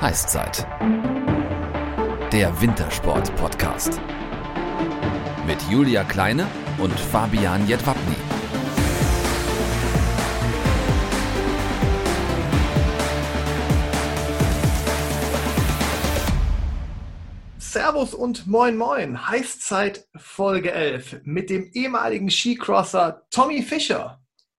Heißzeit. Der Wintersport-Podcast. Mit Julia Kleine und Fabian Jedwabny. Servus und Moin Moin. Heißzeit Folge 11 mit dem ehemaligen Skicrosser Tommy Fischer.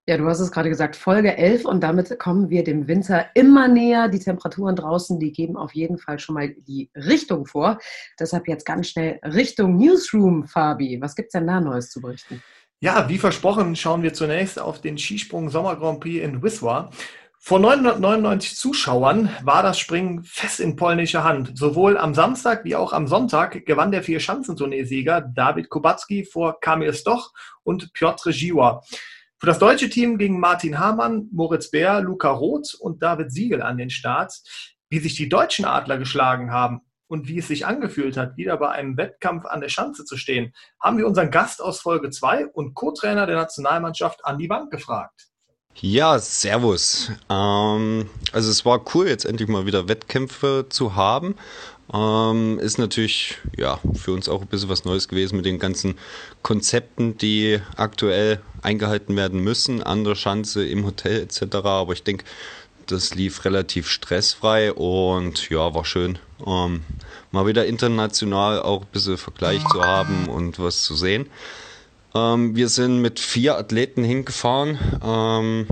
Ja, du hast es gerade gesagt, Folge 11 und damit kommen wir dem Winter immer näher. Die Temperaturen draußen, die geben auf jeden Fall schon mal die Richtung vor. Deshalb jetzt ganz schnell Richtung Newsroom, Fabi. Was gibt es denn da Neues zu berichten? Ja, wie versprochen, schauen wir zunächst auf den Skisprung Sommer Grand Prix in Wisła. Vor 999 Zuschauern war das Springen fest in polnischer Hand. Sowohl am Samstag wie auch am Sonntag gewann der Vier-Schanzentournee-Sieger David Kubacki vor Kamil Stoch und Piotr Ziwa. Für das deutsche Team gingen Martin Hamann, Moritz Bär, Luca Roth und David Siegel an den Start. Wie sich die deutschen Adler geschlagen haben und wie es sich angefühlt hat, wieder bei einem Wettkampf an der Schanze zu stehen, haben wir unseren Gast aus Folge 2 und Co-Trainer der Nationalmannschaft Andi Wank gefragt. Ja, servus. Ähm, also es war cool, jetzt endlich mal wieder Wettkämpfe zu haben. Ähm, ist natürlich ja für uns auch ein bisschen was Neues gewesen mit den ganzen Konzepten, die aktuell eingehalten werden müssen, andere Schanze im Hotel etc. Aber ich denke, das lief relativ stressfrei und ja, war schön, ähm, mal wieder international auch ein bisschen Vergleich zu haben und was zu sehen. Ähm, wir sind mit vier Athleten hingefahren. Ähm,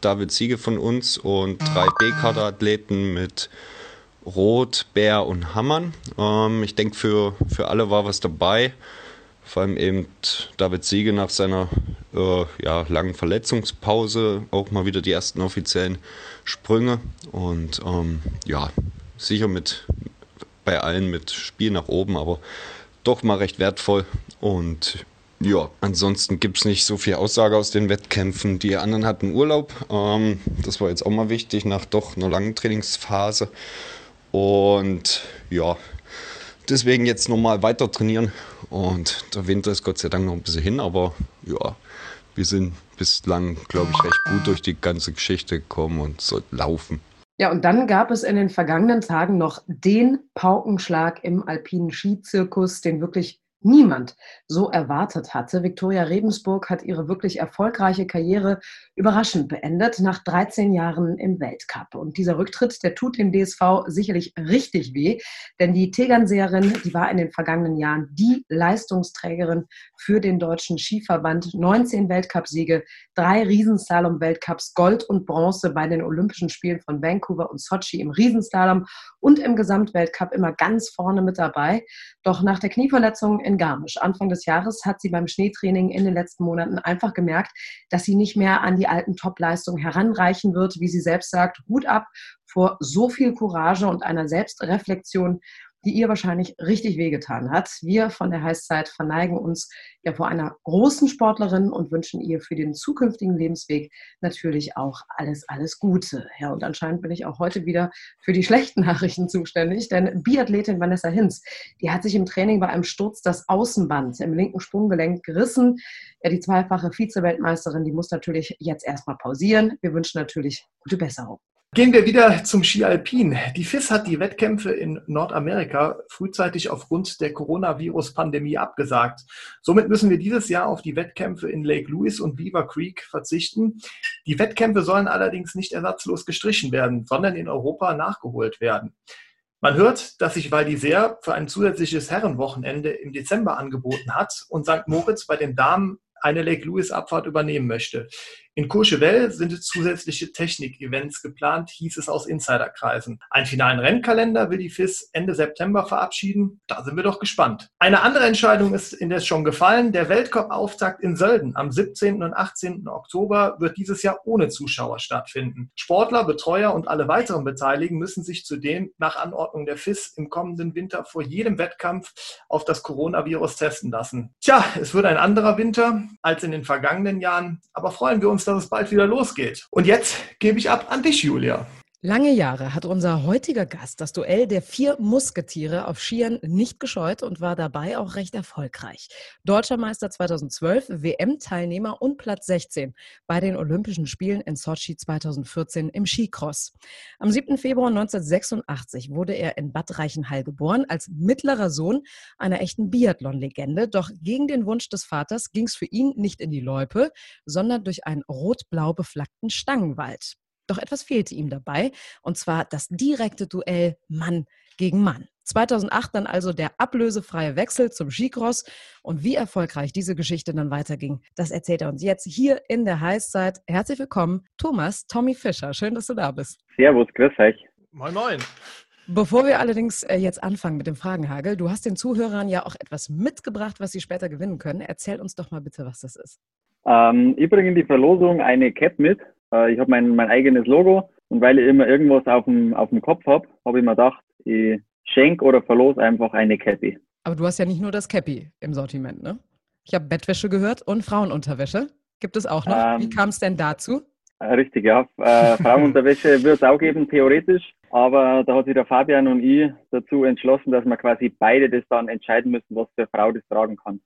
David Siege von uns und drei B-Kader-Athleten mit Rot, Bär und Hammern. Ähm, ich denke, für, für alle war was dabei. Vor allem eben David Siege nach seiner äh, ja, langen Verletzungspause auch mal wieder die ersten offiziellen Sprünge. Und ähm, ja, sicher mit bei allen mit Spiel nach oben, aber doch mal recht wertvoll. Und ja, ansonsten gibt es nicht so viel Aussage aus den Wettkämpfen. Die anderen hatten Urlaub. Ähm, das war jetzt auch mal wichtig nach doch einer langen Trainingsphase. Und ja, deswegen jetzt nochmal weiter trainieren. Und der Winter ist Gott sei Dank noch ein bisschen hin, aber ja, wir sind bislang, glaube ich, recht gut durch die ganze Geschichte gekommen und sollten laufen. Ja, und dann gab es in den vergangenen Tagen noch den Paukenschlag im alpinen Skizirkus, den wirklich niemand so erwartet hatte. Viktoria Rebensburg hat ihre wirklich erfolgreiche Karriere überraschend beendet nach 13 Jahren im Weltcup. Und dieser Rücktritt, der tut dem DSV sicherlich richtig weh, denn die Tegernseherin, die war in den vergangenen Jahren die Leistungsträgerin für den deutschen Skiverband. 19 Weltcupsiege, drei Riesenslalom-Weltcups, Gold und Bronze bei den Olympischen Spielen von Vancouver und Sochi im Riesenslalom und im Gesamtweltcup immer ganz vorne mit dabei. Doch nach der Knieverletzung in Garmisch. Anfang des Jahres hat sie beim Schneetraining in den letzten Monaten einfach gemerkt, dass sie nicht mehr an die alten Topleistungen heranreichen wird, wie sie selbst sagt, Hut ab vor so viel Courage und einer Selbstreflexion, die ihr wahrscheinlich richtig wehgetan hat. Wir von der Heißzeit verneigen uns ja vor einer großen Sportlerin und wünschen ihr für den zukünftigen Lebensweg natürlich auch alles, alles Gute. Ja, und anscheinend bin ich auch heute wieder für die schlechten Nachrichten zuständig, denn Biathletin Vanessa Hinz, die hat sich im Training bei einem Sturz das Außenband im linken Sprunggelenk gerissen. Ja, die zweifache Vize-Weltmeisterin, die muss natürlich jetzt erstmal pausieren. Wir wünschen natürlich gute Besserung. Gehen wir wieder zum Ski Alpin. Die FIS hat die Wettkämpfe in Nordamerika frühzeitig aufgrund der Coronavirus-Pandemie abgesagt. Somit müssen wir dieses Jahr auf die Wettkämpfe in Lake Louise und Beaver Creek verzichten. Die Wettkämpfe sollen allerdings nicht ersatzlos gestrichen werden, sondern in Europa nachgeholt werden. Man hört, dass sich Val d'Isère für ein zusätzliches Herrenwochenende im Dezember angeboten hat und St. Moritz bei den Damen eine Lake Louise Abfahrt übernehmen möchte. In Courchevel sind zusätzliche Technik-Events geplant, hieß es aus Insiderkreisen. Einen finalen Rennkalender will die FIS Ende September verabschieden. Da sind wir doch gespannt. Eine andere Entscheidung ist indes schon gefallen. Der Weltcup-Auftakt in Sölden am 17. und 18. Oktober wird dieses Jahr ohne Zuschauer stattfinden. Sportler, Betreuer und alle weiteren Beteiligten müssen sich zudem nach Anordnung der FIS im kommenden Winter vor jedem Wettkampf auf das Coronavirus testen lassen. Tja, es wird ein anderer Winter als in den vergangenen Jahren, aber freuen wir uns dass es bald wieder losgeht. Und jetzt gebe ich ab an dich, Julia. Lange Jahre hat unser heutiger Gast das Duell der vier Musketiere auf Skiern nicht gescheut und war dabei auch recht erfolgreich. Deutscher Meister 2012, WM-Teilnehmer und Platz 16 bei den Olympischen Spielen in Sochi 2014 im Skicross. Am 7. Februar 1986 wurde er in Bad Reichenhall geboren, als mittlerer Sohn einer echten Biathlon-Legende. Doch gegen den Wunsch des Vaters ging es für ihn nicht in die Loipe, sondern durch einen rot-blau beflaggten Stangenwald. Doch etwas fehlte ihm dabei, und zwar das direkte Duell Mann gegen Mann. 2008 dann also der ablösefreie Wechsel zum Skicross und wie erfolgreich diese Geschichte dann weiterging, das erzählt er uns jetzt hier in der Heißzeit. Herzlich willkommen, Thomas Tommy Fischer. Schön, dass du da bist. Servus, grüß euch. Moin, moin. Bevor wir allerdings äh, jetzt anfangen mit dem Fragenhagel, du hast den Zuhörern ja auch etwas mitgebracht, was sie später gewinnen können. Erzähl uns doch mal bitte, was das ist. Ähm, ich bringe in die Verlosung eine Cap mit äh, ich habe mein, mein eigenes Logo und weil ich immer irgendwas auf dem, auf dem Kopf habe, habe ich mir gedacht, ich schenke oder verlose einfach eine Cappy. Aber du hast ja nicht nur das Cappy im Sortiment, ne? Ich habe Bettwäsche gehört und Frauenunterwäsche. Gibt es auch noch? Ähm, Wie kam es denn dazu? Äh, richtig, ja. Äh, Frauenunterwäsche wird es auch geben, theoretisch. Aber da hat sich der Fabian und ich dazu entschlossen, dass wir quasi beide das dann entscheiden müssen, was für Frau das tragen kann.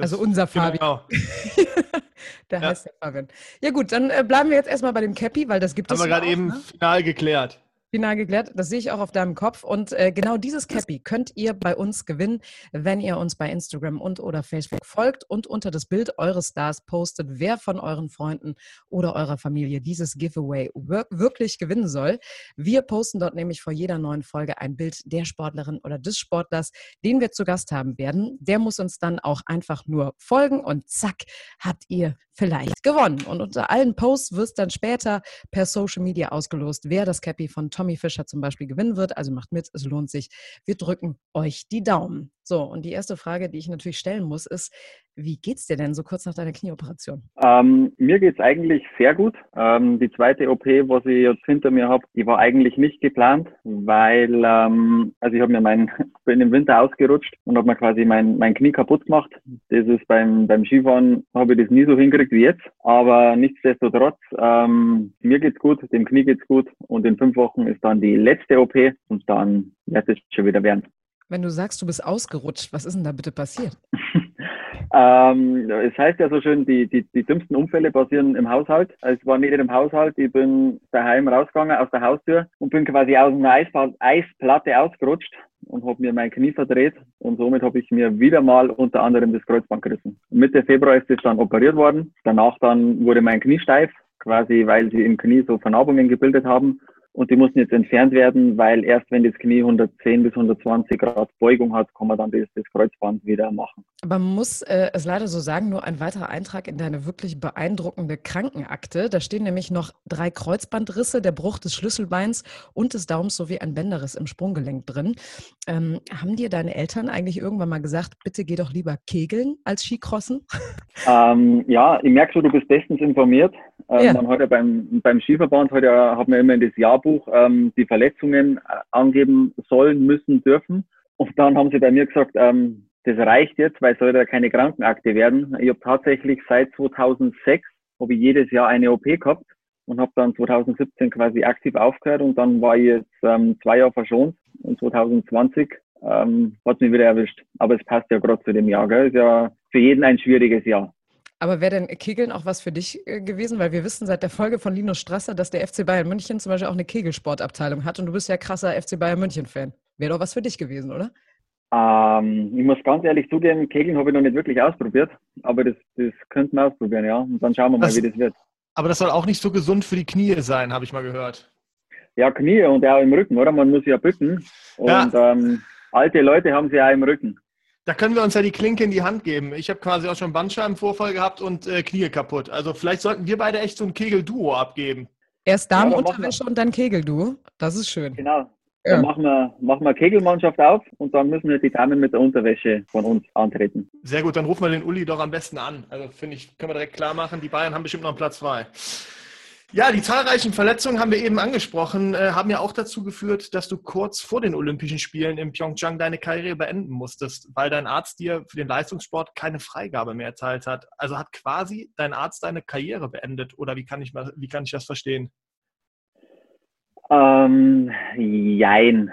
Das also unser Fabian. Genau. der ja. heißt der Fabian. Ja gut, dann äh, bleiben wir jetzt erstmal bei dem Cappy, weil das gibt Haben es. Haben wir gerade eben ne? final geklärt. Final geklärt, das sehe ich auch auf deinem Kopf. Und äh, genau dieses Cappy könnt ihr bei uns gewinnen, wenn ihr uns bei Instagram und oder Facebook folgt und unter das Bild eures Stars postet, wer von euren Freunden oder eurer Familie dieses Giveaway wirklich gewinnen soll. Wir posten dort nämlich vor jeder neuen Folge ein Bild der Sportlerin oder des Sportlers, den wir zu Gast haben werden. Der muss uns dann auch einfach nur folgen und zack, habt ihr vielleicht gewonnen. Und unter allen Posts wird dann später per Social Media ausgelost, wer das Cappy von Tommy Fischer zum Beispiel gewinnen wird. Also macht mit, es lohnt sich. Wir drücken euch die Daumen. So, und die erste Frage, die ich natürlich stellen muss, ist, wie geht's dir denn so kurz nach deiner Knieoperation? Ähm, mir geht's eigentlich sehr gut. Ähm, die zweite OP, was ich jetzt hinter mir habe, die war eigentlich nicht geplant, weil ähm, also ich habe mir mein bin im Winter ausgerutscht und habe mir quasi mein, mein Knie kaputt gemacht. Das ist beim beim Skifahren habe ich das nie so hingekriegt wie jetzt, aber nichtsdestotrotz ähm, mir geht's gut, dem Knie geht's gut und in fünf Wochen ist dann die letzte OP und dann wird es schon wieder werden. Wenn du sagst, du bist ausgerutscht, was ist denn da bitte passiert? ähm, es heißt ja so schön, die, die, die dümmsten Unfälle passieren im Haushalt. Also es war nicht im Haushalt, ich bin daheim rausgegangen aus der Haustür und bin quasi aus einer Eisplatte ausgerutscht und habe mir mein Knie verdreht und somit habe ich mir wieder mal unter anderem das Kreuzband gerissen. Mitte Februar ist es dann operiert worden. Danach dann wurde mein Knie steif, quasi weil sie im Knie so Vernarbungen gebildet haben und die mussten jetzt entfernt werden, weil erst wenn das Knie 110 bis 120 Grad Beugung hat, kann man dann das, das Kreuzband wieder machen. Aber man muss äh, es leider so sagen, nur ein weiterer Eintrag in deine wirklich beeindruckende Krankenakte. Da stehen nämlich noch drei Kreuzbandrisse, der Bruch des Schlüsselbeins und des Daumens sowie ein Bänderriss im Sprunggelenk drin. Ähm, haben dir deine Eltern eigentlich irgendwann mal gesagt, bitte geh doch lieber kegeln als Skicrossen? Ähm, ja, ich merke schon, du bist bestens informiert. Ähm, ja. Hat ja beim, beim Skiverband hat ja, hat man immer in das Jahrbuch ähm, die Verletzungen äh, angeben sollen, müssen, dürfen. Und dann haben sie bei mir gesagt, ähm, das reicht jetzt, weil es soll ja keine Krankenakte werden. Ich habe tatsächlich seit 2006 habe ich jedes Jahr eine OP gehabt und habe dann 2017 quasi aktiv aufgehört und dann war ich jetzt ähm, zwei Jahre verschont und 2020 ähm, hat mich wieder erwischt. Aber es passt ja gerade zu dem Jahr. Gell? Ist ja für jeden ein schwieriges Jahr. Aber wäre denn Kegeln auch was für dich äh, gewesen? Weil wir wissen seit der Folge von Linus Strasser, dass der FC Bayern München zum Beispiel auch eine Kegelsportabteilung hat und du bist ja krasser FC Bayern München-Fan. Wäre doch was für dich gewesen, oder? Ähm, ich muss ganz ehrlich zugeben, Kegeln habe ich noch nicht wirklich ausprobiert, aber das, das könnten wir ausprobieren, ja. Und dann schauen wir mal, das, wie das wird. Aber das soll auch nicht so gesund für die Knie sein, habe ich mal gehört. Ja, Knie und auch im Rücken, oder? Man muss ja bücken. Und ja. Ähm, alte Leute haben sie ja im Rücken. Da können wir uns ja die Klinke in die Hand geben. Ich habe quasi auch schon Bandscheibenvorfall gehabt und äh, Knie kaputt. Also vielleicht sollten wir beide echt so ein Kegelduo abgeben. Erst Damenunterwäsche ja, und dann Kegelduo. Das ist schön. Genau. Ja. Dann machen wir, machen wir Kegelmannschaft auf und dann müssen wir die Damen mit der Unterwäsche von uns antreten. Sehr gut, dann rufen wir den Uli doch am besten an. Also finde ich, können wir direkt klar machen, die Bayern haben bestimmt noch einen Platz frei. Ja, die zahlreichen Verletzungen haben wir eben angesprochen, äh, haben ja auch dazu geführt, dass du kurz vor den Olympischen Spielen in Pyeongchang deine Karriere beenden musstest, weil dein Arzt dir für den Leistungssport keine Freigabe mehr erteilt hat. Also hat quasi dein Arzt deine Karriere beendet oder wie kann ich, wie kann ich das verstehen? Ähm, jein.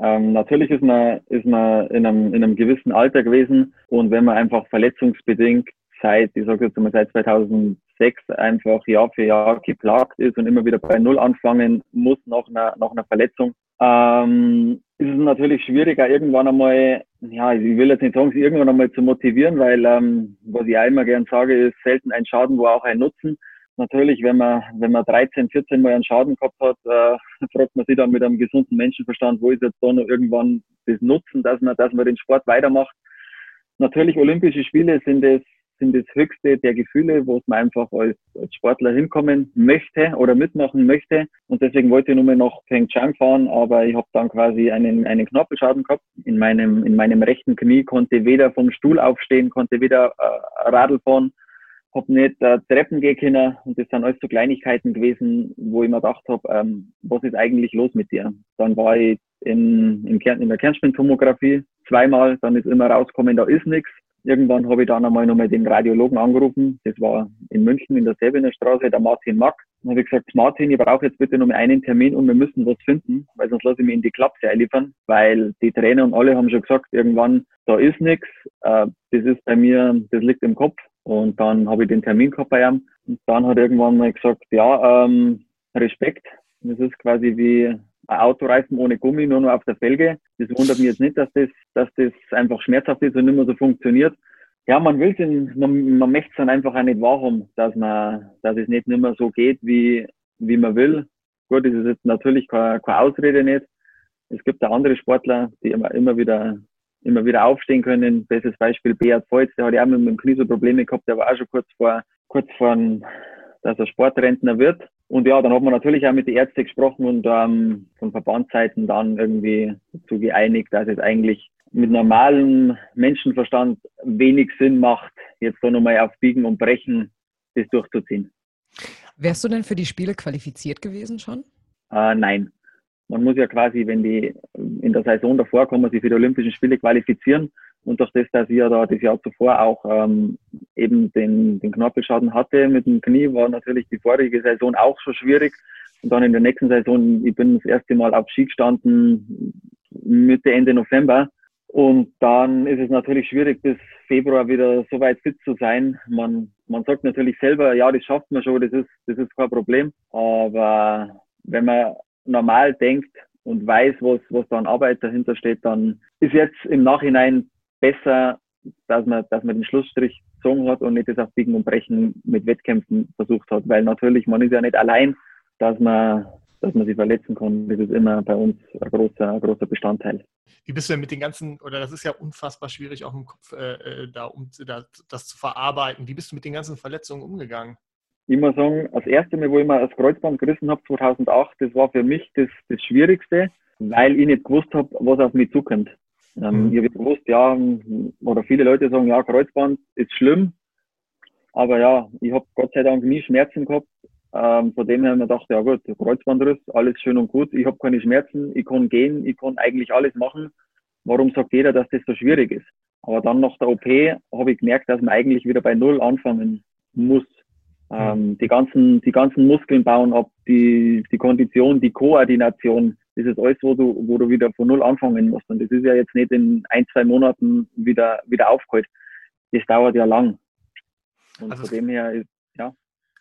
Ähm, natürlich ist man, ist man in einem, in einem gewissen Alter gewesen und wenn man einfach verletzungsbedingt seit, ich sage jetzt mal seit 2006 einfach Jahr für Jahr geplagt ist und immer wieder bei Null anfangen muss nach einer, nach einer Verletzung, ähm, ist es natürlich schwieriger, irgendwann einmal, ja, ich will jetzt nicht sagen, sie irgendwann einmal zu motivieren, weil, ähm, was ich auch immer gern sage, ist selten ein Schaden, wo auch ein Nutzen natürlich, wenn man, wenn man 13, 14 Mal einen Schaden gehabt hat, äh, fragt man sich dann mit einem gesunden Menschenverstand, wo ist jetzt da noch irgendwann das Nutzen, dass man, dass man den Sport weitermacht. Natürlich, Olympische Spiele sind es, sind das höchste der Gefühle, wo man einfach als, als Sportler hinkommen möchte oder mitmachen möchte. Und deswegen wollte ich nur mal nach Pyeongchang fahren, aber ich habe dann quasi einen, einen Knorpelschaden gehabt. In meinem, in meinem rechten Knie konnte weder vom Stuhl aufstehen, konnte weder äh, Radl fahren habe nicht äh, Treppen gehen können und das sind alles so Kleinigkeiten gewesen, wo ich mir gedacht habe, ähm, was ist eigentlich los mit dir? Dann war ich in, in, Kern, in der Kernspintomographie zweimal, dann ist immer rausgekommen, da ist nichts. Irgendwann habe ich dann einmal nochmal den Radiologen angerufen, das war in München in der Säbener Straße, der Martin Mack. Dann habe ich gesagt, Martin, ich brauche jetzt bitte nochmal einen Termin und wir müssen was finden, weil sonst lasse ich mich in die Klapse einliefern, weil die Trainer und alle haben schon gesagt, irgendwann, da ist nichts, äh, das ist bei mir, das liegt im Kopf, und dann habe ich den Termin gehabt bei ihm. Und dann hat irgendwann mal gesagt, ja, ähm, Respekt. Das ist quasi wie ein Autoreifen ohne Gummi, nur noch auf der Felge. Das wundert mich jetzt nicht, dass das, dass das einfach schmerzhaft ist und nicht mehr so funktioniert. Ja, man will es, man, man möchte es dann einfach auch nicht wahrhaben, dass man, dass es nicht mehr so geht, wie, wie man will. Gut, das ist jetzt natürlich keine, keine Ausrede nicht. Es gibt auch andere Sportler, die immer, immer wieder immer wieder aufstehen können. Bestes Beispiel Beat Volz, der hat ja auch mit dem Knie so Probleme gehabt, der war auch schon kurz vor, kurz vor, dass er Sportrentner wird. Und ja, dann hat man natürlich auch mit den Ärzten gesprochen und ähm, von Verbandsseiten dann irgendwie dazu geeinigt, dass es eigentlich mit normalem Menschenverstand wenig Sinn macht, jetzt da nochmal auf Biegen und Brechen das durchzuziehen. Wärst du denn für die Spiele qualifiziert gewesen schon? Äh, nein man muss ja quasi, wenn die in der Saison davor kommen, sich für die Olympischen Spiele qualifizieren. Und durch das, dass ich ja da das Jahr zuvor auch ähm, eben den, den Knorpelschaden hatte mit dem Knie, war natürlich die vorige Saison auch schon schwierig. Und dann in der nächsten Saison, ich bin das erste Mal auf Ski gestanden, Mitte, Ende November. Und dann ist es natürlich schwierig, bis Februar wieder so weit fit zu sein. Man, man sagt natürlich selber, ja, das schafft man schon, das ist, das ist kein Problem. Aber wenn man normal denkt und weiß, was, was da an Arbeit dahinter steht, dann ist jetzt im Nachhinein besser, dass man, dass man den Schlussstrich gezogen hat und nicht das auf Biegen und Brechen mit Wettkämpfen versucht hat. Weil natürlich, man ist ja nicht allein, dass man, dass man sich verletzen kann. Das ist immer bei uns ein großer, ein großer Bestandteil. Wie bist du denn mit den ganzen, oder das ist ja unfassbar schwierig auch im Kopf, äh, äh da um da, das zu verarbeiten. Wie bist du mit den ganzen Verletzungen umgegangen? ich muss sagen, das erste Mal, wo ich mir das Kreuzband gerissen habe, 2008, das war für mich das, das Schwierigste, weil ich nicht gewusst habe, was auf mich zukommt. Ähm, mhm. Ich habe gewusst, ja, oder viele Leute sagen, ja, Kreuzband ist schlimm, aber ja, ich habe Gott sei Dank nie Schmerzen gehabt. Ähm, von dem her habe ich mir gedacht, ja gut, Kreuzbandriss, alles schön und gut, ich habe keine Schmerzen, ich kann gehen, ich kann eigentlich alles machen. Warum sagt jeder, dass das so schwierig ist? Aber dann nach der OP habe ich gemerkt, dass man eigentlich wieder bei Null anfangen muss. Ähm, die, ganzen, die ganzen Muskeln bauen ab, die, die Kondition, die Koordination, das ist alles, wo du, wo du wieder von Null anfangen musst. Und das ist ja jetzt nicht in ein, zwei Monaten wieder, wieder aufgeholt. Das dauert ja lang. Und also von dem her ist, ja.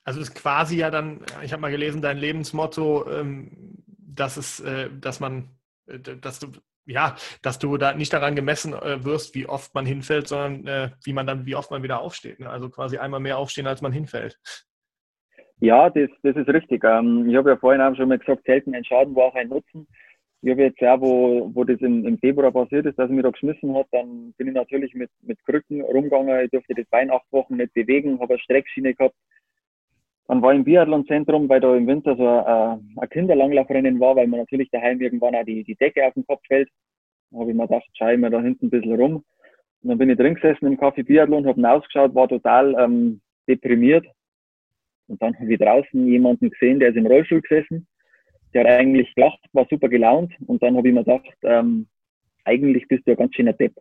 Also ist quasi ja dann, ich habe mal gelesen, dein Lebensmotto, ähm, dass es, äh, dass man, äh, dass du ja, dass du da nicht daran gemessen äh, wirst, wie oft man hinfällt, sondern wie man dann, wie oft man wieder aufsteht. Ne? Also quasi einmal mehr aufstehen, als man hinfällt. Ja, das, das ist richtig. Ähm, ich habe ja vorhin auch schon mal gesagt, selten ein Schaden war auch ein Nutzen. Ich habe jetzt ja, wo, wo das im, im Februar passiert ist, dass er mich da geschmissen hat, dann bin ich natürlich mit, mit Krücken rumgegangen. Ich durfte das Bein acht Wochen nicht bewegen, habe eine Streckschiene gehabt. Dann war ich im Biathlon-Zentrum, weil da im Winter so ein, ein Kinderlanglaufrennen war, weil man natürlich daheim irgendwann auch die, die Decke auf den Kopf fällt. Da habe ich mir gedacht, schau ich mir da hinten ein bisschen rum. Und dann bin ich drin gesessen im Café Biathlon, habe ausgeschaut, war total ähm, deprimiert. Und dann habe ich draußen jemanden gesehen, der ist im Rollstuhl gesessen. Der hat eigentlich gelacht, war super gelaunt. Und dann habe ich mir gedacht, ähm, eigentlich bist du ein ganz schöner Depp.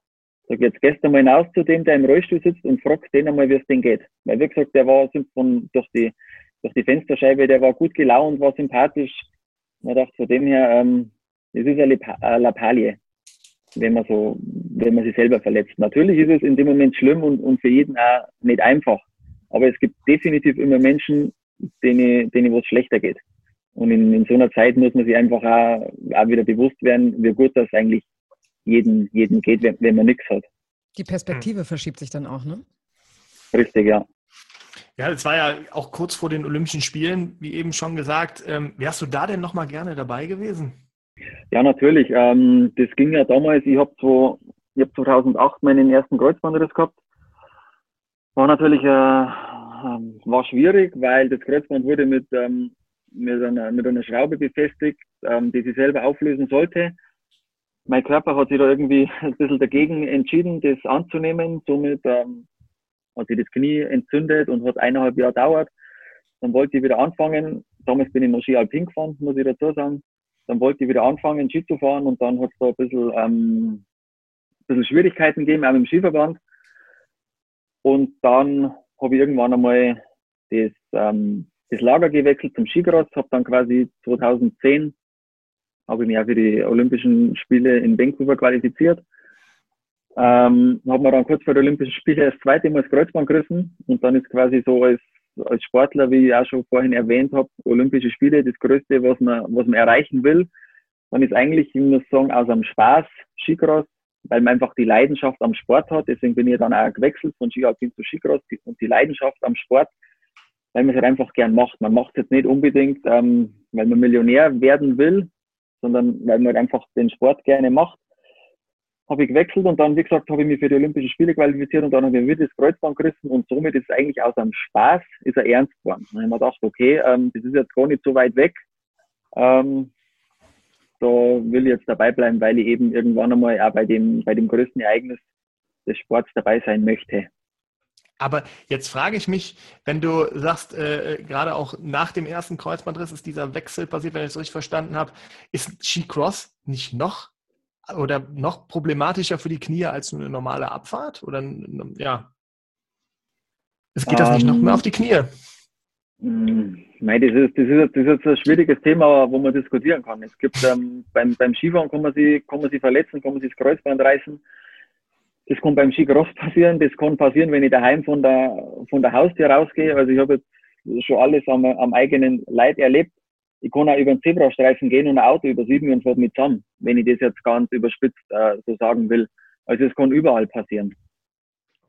Sag jetzt gestern mal hinaus zu dem, der im Rollstuhl sitzt und fragt den einmal, wie es denn geht. Weil wie gesagt, der war von, durch die durch die Fensterscheibe, der war gut gelaunt, war sympathisch. Man dachte von dem her, ähm, es ist eine Lappalie, wenn man so, wenn man sich selber verletzt. Natürlich ist es in dem Moment schlimm und, und für jeden auch nicht einfach. Aber es gibt definitiv immer Menschen, denen, denen was schlechter geht. Und in, in so einer Zeit muss man sich einfach auch, auch wieder bewusst werden, wie gut das eigentlich jeden, jeden geht, wenn, wenn man nichts hat. Die Perspektive verschiebt sich dann auch, ne? Richtig, ja. Ja, es war ja auch kurz vor den Olympischen Spielen, wie eben schon gesagt. Ähm, wärst du da denn nochmal gerne dabei gewesen? Ja, natürlich. Ähm, das ging ja damals, ich habe hab 2008 meinen ersten Kreuzbandriss gehabt. War natürlich äh, ähm, war schwierig, weil das Kreuzband wurde mit, ähm, mit, einer, mit einer Schraube befestigt, ähm, die sich selber auflösen sollte. Mein Körper hat sich da irgendwie ein bisschen dagegen entschieden, das anzunehmen. Somit ähm, hat sich das Knie entzündet und hat eineinhalb Jahre gedauert. Dann wollte ich wieder anfangen. Damals bin ich noch Ski Alpin gefahren, muss ich dazu sagen. Dann wollte ich wieder anfangen, Ski zu fahren und dann hat es da ein bisschen, ähm, ein bisschen Schwierigkeiten gegeben, auch mit dem Skiverband. Und dann habe ich irgendwann einmal das, ähm, das Lager gewechselt zum Skicross, habe dann quasi 2010 habe ich mich auch für die Olympischen Spiele in Vancouver qualifiziert. Ähm, habe mir dann kurz vor den Olympischen Spielen das zweite Mal das Kreuzband gerissen und dann ist quasi so als, als Sportler, wie ich auch schon vorhin erwähnt habe, Olympische Spiele das Größte, was man, was man erreichen will. Dann ist eigentlich, ich muss sagen, aus einem Spaß Skicross weil man einfach die Leidenschaft am Sport hat. Deswegen bin ich dann auch gewechselt von Ski zu Skicross und die Leidenschaft am Sport, weil man es halt einfach gern macht. Man macht es jetzt nicht unbedingt, ähm, weil man Millionär werden will, sondern weil man halt einfach den Sport gerne macht. Habe ich gewechselt und dann, wie gesagt, habe ich mich für die Olympischen Spiele qualifiziert und dann habe ich wieder das Kreuzband gerissen und somit ist es eigentlich aus einem Spaß, ist er ernst geworden. Dann habe ich mir gedacht, okay, ähm, das ist jetzt gar nicht so weit weg. Ähm, da will ich jetzt dabei bleiben, weil ich eben irgendwann einmal auch bei dem, bei dem größten Ereignis des Sports dabei sein möchte. Aber jetzt frage ich mich, wenn du sagst, äh, gerade auch nach dem ersten Kreuzbandriss ist dieser Wechsel passiert, wenn ich es richtig verstanden habe, ist Skicross nicht noch oder noch problematischer für die Knie als eine normale Abfahrt? Oder ja, es geht das um, nicht noch mehr auf die Knie? Hm, nein, das ist, das, ist, das ist jetzt ein schwieriges Thema, wo man diskutieren kann. Es gibt ähm, beim, beim Skifahren kann man, sich, kann man sich verletzen, kann man sich das Kreuzband reißen. Das kann beim Skicross passieren, das kann passieren, wenn ich daheim von der, von der Haustür rausgehe. Also ich habe jetzt schon alles am, am eigenen Leid erlebt. Ich kann auch über den Zebrastreifen gehen und ein Auto übersieben und fährt mit zusammen, wenn ich das jetzt ganz überspitzt äh, so sagen will. Also es kann überall passieren.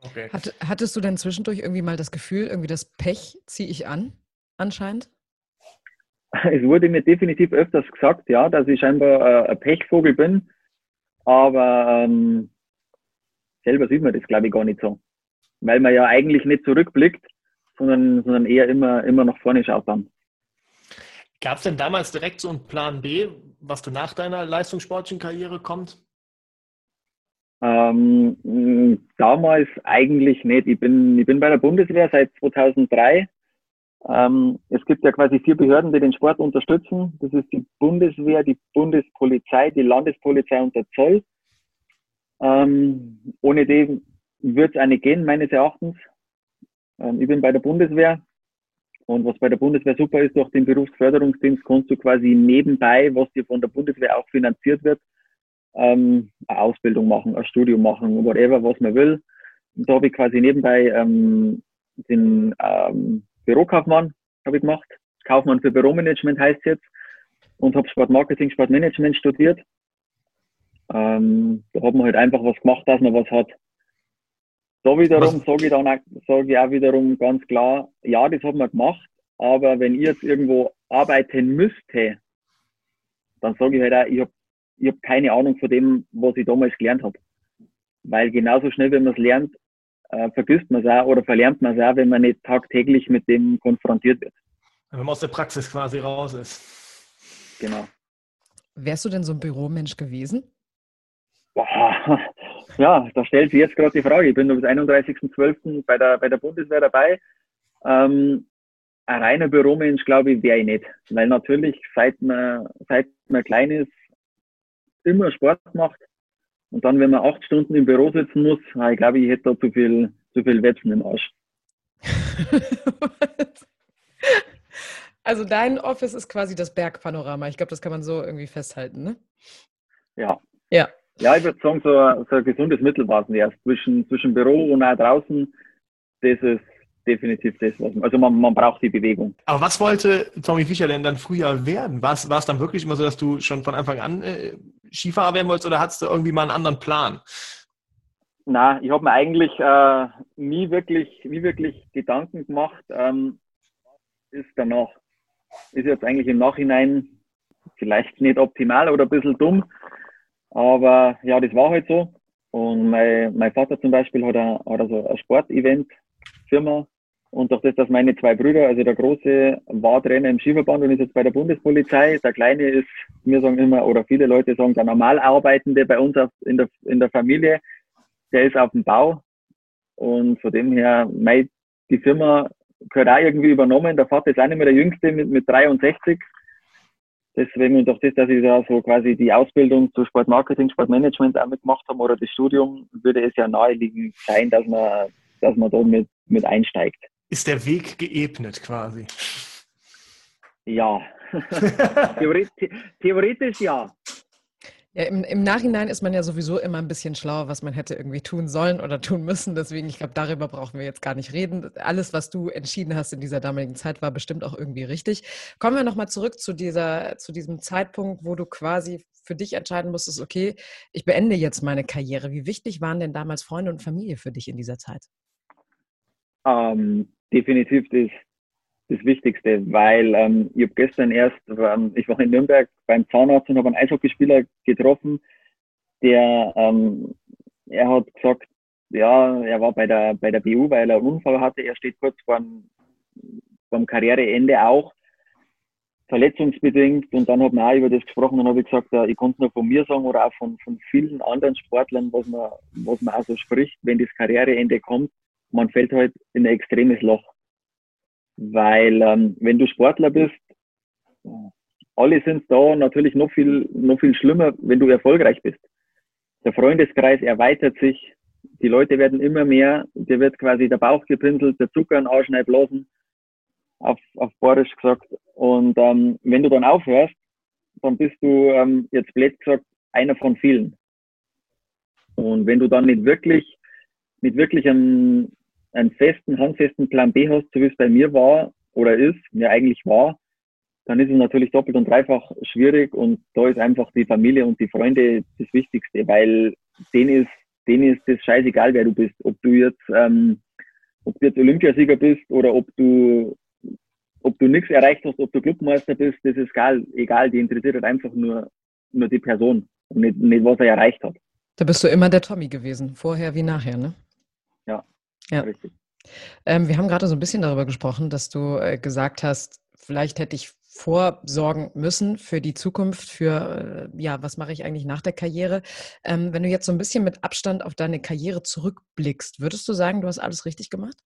Okay. Hat, hattest du denn zwischendurch irgendwie mal das Gefühl, irgendwie das Pech ziehe ich an, anscheinend? Es wurde mir definitiv öfters gesagt, ja, dass ich scheinbar äh, ein Pechvogel bin, aber ähm, selber sieht man das, glaube ich, gar nicht so. Weil man ja eigentlich nicht zurückblickt, sondern, sondern eher immer, immer nach vorne schaut dann. Gab es denn damals direkt so einen Plan B, was du nach deiner leistungssportlichen Karriere kommt? Ähm, damals eigentlich nicht. Ich bin, ich bin bei der Bundeswehr seit 2003. Ähm, es gibt ja quasi vier Behörden, die den Sport unterstützen. Das ist die Bundeswehr, die Bundespolizei, die Landespolizei und der Zoll. Ähm, ohne die wird es eine gehen, meines Erachtens. Ähm, ich bin bei der Bundeswehr. Und was bei der Bundeswehr super ist, durch den Berufsförderungsdienst kannst du quasi nebenbei, was dir von der Bundeswehr auch finanziert wird, ähm, eine Ausbildung machen, ein Studium machen, whatever, was man will. Und da habe ich quasi nebenbei ähm, den ähm, Bürokaufmann habe ich gemacht. Kaufmann für Büromanagement heißt jetzt. Und habe Sportmarketing, Sportmanagement studiert. Ähm, da hat man halt einfach was gemacht, dass man was hat. Da wiederum sage ich dann auch, sage ich auch wiederum ganz klar, ja, das hat man gemacht, aber wenn ich jetzt irgendwo arbeiten müsste, dann sage ich halt auch, ich habe ich habe keine Ahnung von dem, was ich damals gelernt habe. Weil genauso schnell, wenn man es lernt, äh, vergisst man es auch oder verlernt man es auch, wenn man nicht tagtäglich mit dem konfrontiert wird. Wenn man aus der Praxis quasi raus ist. Genau. Wärst du denn so ein Büromensch gewesen? Boah, ja, da stellt sich jetzt gerade die Frage. Ich bin bis 31.12. bei der, bei der Bundeswehr dabei. Ähm, ein reiner Büromensch, glaube ich, wäre ich nicht. Weil natürlich, seit man, seit man klein ist, immer Sport macht. Und dann, wenn man acht Stunden im Büro sitzen muss, ich glaube, ich hätte da zu viel, zu viel Wetzen im Arsch. Also dein Office ist quasi das Bergpanorama. Ich glaube, das kann man so irgendwie festhalten, ne? Ja. Ja. Ja, ich würde sagen, so, so ein gesundes Mittelmaß zwischen, zwischen Büro und auch draußen. Das ist definitiv das, was man, also man, man braucht die Bewegung. Aber was wollte Tommy Fischer denn dann früher werden? War es, war es dann wirklich immer so, dass du schon von Anfang an äh, Skifahrer werden wolltest oder hattest du irgendwie mal einen anderen Plan? Na, ich habe mir eigentlich äh, nie wirklich, nie wirklich Gedanken gemacht, ähm, ist danach. Ist jetzt eigentlich im Nachhinein vielleicht nicht optimal oder ein bisschen dumm, aber ja, das war halt so. Und mein, mein Vater zum Beispiel hat, ein, hat also eine Sportevent-Firma und durch das, dass meine zwei Brüder, also der Große war Trainer im Skiverband und ist jetzt bei der Bundespolizei, der Kleine ist, wir sagen immer, oder viele Leute sagen, der normal Arbeitende bei uns in der, in der Familie, der ist auf dem Bau. Und von dem her, mein, die Firma gehört auch irgendwie übernommen. Der Vater ist auch nicht mehr der Jüngste mit, mit 63. Deswegen und durch das, dass ich da so quasi die Ausbildung zu Sportmarketing, Sportmanagement auch mitgemacht habe oder das Studium, würde es ja naheliegend sein, dass man, dass man da mit, mit einsteigt ist der Weg geebnet quasi. Ja, theoretisch, ja. Ja, im, im, Nachhinein ist man ja sowieso immer ein bisschen schlauer, was man hätte irgendwie tun sollen oder tun müssen. Deswegen, ich glaube, darüber brauchen wir jetzt gar nicht reden. Alles, was du entschieden hast in dieser damaligen Zeit, war bestimmt auch irgendwie richtig. Kommen wir nochmal zurück zu, dieser, zu diesem Zeitpunkt, wo du quasi für dich entscheiden musstest, okay, ich beende jetzt meine Karriere. Wie wichtig waren denn damals Freunde und Familie für dich in dieser Zeit? Ähm, definitiv das, das Wichtigste, weil ähm, ich habe gestern erst, ähm, ich war in Nürnberg beim Zahnarzt und habe einen Eishockeyspieler getroffen, der, ähm, er hat gesagt, ja, er war bei der, bei der BU, weil er einen Unfall hatte, er steht kurz vor dem Karriereende auch, verletzungsbedingt und dann hat man auch über das gesprochen und habe ich gesagt, ich kann es nur von mir sagen oder auch von, von vielen anderen Sportlern, was man, was man auch so spricht, wenn das Karriereende kommt, man fällt halt in ein extremes Loch. Weil ähm, wenn du Sportler bist, alle sind da natürlich noch viel, noch viel schlimmer, wenn du erfolgreich bist. Der Freundeskreis erweitert sich, die Leute werden immer mehr, dir wird quasi der Bauch gepinselt, der Zucker in Arsch blasen, auf, auf Borisch gesagt. Und ähm, wenn du dann aufhörst, dann bist du ähm, jetzt blöd gesagt einer von vielen. Und wenn du dann nicht wirklich, mit wirklich einem, einen festen, handfesten Plan B hast, so wie es bei mir war oder ist, mir eigentlich war, dann ist es natürlich doppelt und dreifach schwierig und da ist einfach die Familie und die Freunde das Wichtigste, weil denen ist, denen ist das scheißegal, wer du bist. Ob du jetzt, ähm, ob du jetzt Olympiasieger bist oder ob du, ob du nichts erreicht hast, ob du Clubmeister bist, das ist egal, egal, die interessiert halt einfach nur, nur die Person und nicht, nicht was er erreicht hat. Da bist du immer der Tommy gewesen, vorher wie nachher, ne? Ja. Ja. Richtig. Ähm, wir haben gerade so ein bisschen darüber gesprochen, dass du äh, gesagt hast, vielleicht hätte ich vorsorgen müssen für die Zukunft, für, äh, ja, was mache ich eigentlich nach der Karriere. Ähm, wenn du jetzt so ein bisschen mit Abstand auf deine Karriere zurückblickst, würdest du sagen, du hast alles richtig gemacht?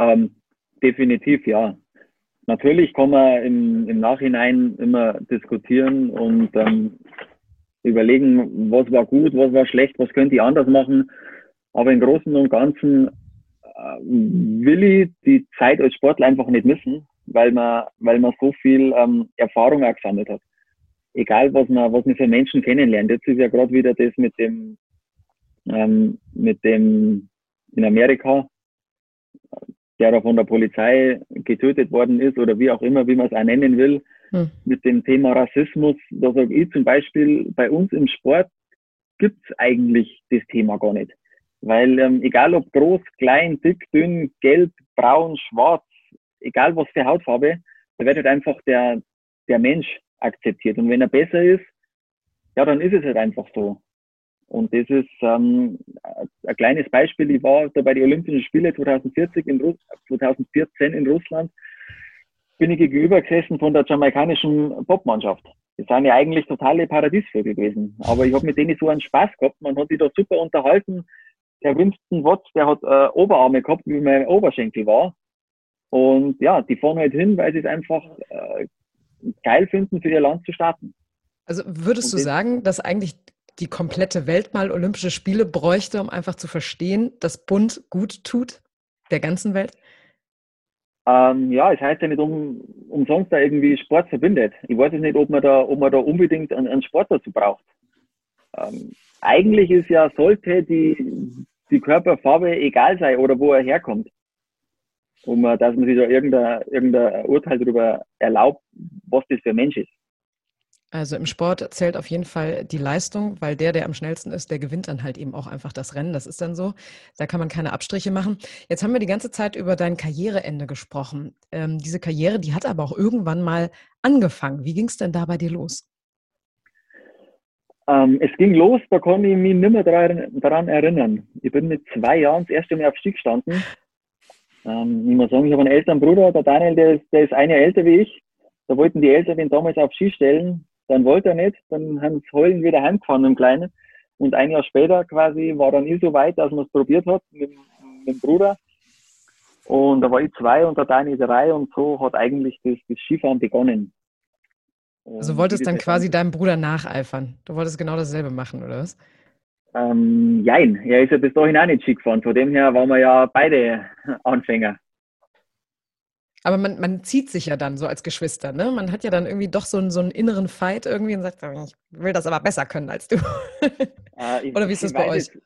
Ähm, definitiv, ja. Natürlich kann man im, im Nachhinein immer diskutieren und ähm, überlegen, was war gut, was war schlecht, was könnte ich anders machen. Aber im Großen und Ganzen äh, will ich die Zeit als Sportler einfach nicht missen, weil man, weil man so viel ähm, Erfahrung auch gesammelt hat. Egal, was man, was man für Menschen kennenlernt. Jetzt ist ja gerade wieder das mit dem, ähm, mit dem in Amerika, der da von der Polizei getötet worden ist oder wie auch immer, wie man es auch nennen will, hm. mit dem Thema Rassismus. Da sage ich zum Beispiel, bei uns im Sport gibt es eigentlich das Thema gar nicht. Weil ähm, egal ob groß, klein, dick, dünn, gelb, braun, schwarz, egal was für Hautfarbe, da wird halt einfach der, der Mensch akzeptiert. Und wenn er besser ist, ja, dann ist es halt einfach so. Und das ist ähm, ein kleines Beispiel. Ich war da bei den Olympischen Spielen 2040 in Russ 2014 in Russland, bin ich gegenüber gesessen von der jamaikanischen Popmannschaft. Das sind ja eigentlich totale Paradiesvögel gewesen. Aber ich habe mit denen so einen Spaß gehabt. Man hat sich da super unterhalten der Winston Watts, der hat äh, Oberarme gehabt, wie mein Oberschenkel war. Und ja, die fahren halt hin, weil sie es einfach äh, geil finden, für ihr Land zu starten. Also würdest Und du sagen, dass eigentlich die komplette Welt mal Olympische Spiele bräuchte, um einfach zu verstehen, dass Bund gut tut, der ganzen Welt? Ähm, ja, es heißt ja nicht um, umsonst da irgendwie Sport verbindet. Ich weiß jetzt nicht, ob man da, ob man da unbedingt einen, einen Sport dazu braucht. Ähm, eigentlich ist ja, sollte die, die Körperfarbe egal sein oder wo er herkommt. Um, dass man sich da irgendein, irgendein Urteil darüber erlaubt, was das für ein Mensch ist. Also im Sport zählt auf jeden Fall die Leistung, weil der, der am schnellsten ist, der gewinnt dann halt eben auch einfach das Rennen. Das ist dann so. Da kann man keine Abstriche machen. Jetzt haben wir die ganze Zeit über dein Karriereende gesprochen. Ähm, diese Karriere, die hat aber auch irgendwann mal angefangen. Wie ging es denn da bei dir los? Ähm, es ging los, da kann ich mich nicht mehr daran erinnern. Ich bin mit zwei Jahren das erste Mal auf Ski gestanden. Ähm, ich muss sagen, ich habe einen älteren Bruder, der Daniel, der ist, der ist ein Jahr älter wie ich. Da wollten die Eltern den damals auf Ski stellen dann wollte er nicht, dann haben sie heulen wieder heimgefahren dem Kleinen. Und ein Jahr später quasi war dann nie so weit, dass man es probiert hat mit, mit dem Bruder. Und da war ich zwei und der Dani drei und so hat eigentlich das, das Skifahren begonnen. Und also wolltest dann quasi deinem Bruder nacheifern. Du wolltest genau dasselbe machen, oder was? Ähm, jein, er ist ja bis dahin auch nicht Ski gefahren. Von dem her waren wir ja beide Anfänger. Aber man, man zieht sich ja dann so als Geschwister, ne? Man hat ja dann irgendwie doch so einen, so einen inneren Fight irgendwie und sagt, ich will das aber besser können als du. Äh, ich, Oder wie ist das bei euch? Jetzt,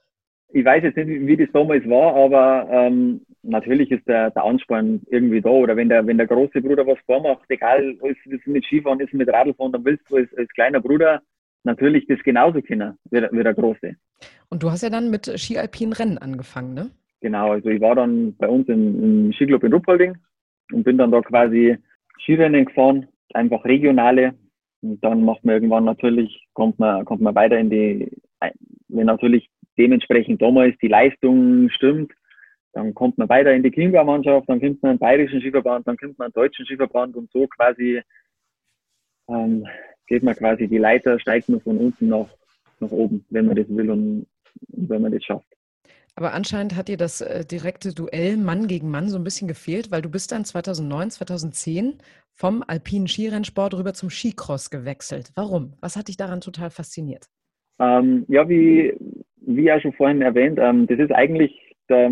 ich weiß jetzt nicht, wie das damals war, aber ähm, natürlich ist der, der Ansporn irgendwie da. Oder wenn der, wenn der große Bruder was vormacht, egal, ist es mit Skifahren, ist es mit Radlfahren, dann willst du als, als kleiner Bruder natürlich das genauso kennen wie, wie der große. Und du hast ja dann mit Skialpinen Rennen angefangen, ne? Genau, also ich war dann bei uns im, im Skiclub in Ruppolding und bin dann da quasi Skirennen gefahren, einfach regionale. Und dann macht man irgendwann natürlich, kommt man, kommt man weiter in die, wenn natürlich dementsprechend damals die Leistung stimmt, dann kommt man weiter in die Chiemgau-Mannschaft, dann kommt man einen bayerischen Skiverband, dann kommt man einen deutschen Skiverband und so quasi ähm, geht man quasi die Leiter, steigt man von unten nach, nach oben, wenn man das will und, und wenn man das schafft. Aber anscheinend hat dir das äh, direkte Duell Mann gegen Mann so ein bisschen gefehlt, weil du bist dann 2009, 2010 vom alpinen Skirennsport rüber zum Skicross gewechselt. Warum? Was hat dich daran total fasziniert? Ähm, ja, wie, wie ja schon vorhin erwähnt, ähm, das ist eigentlich der,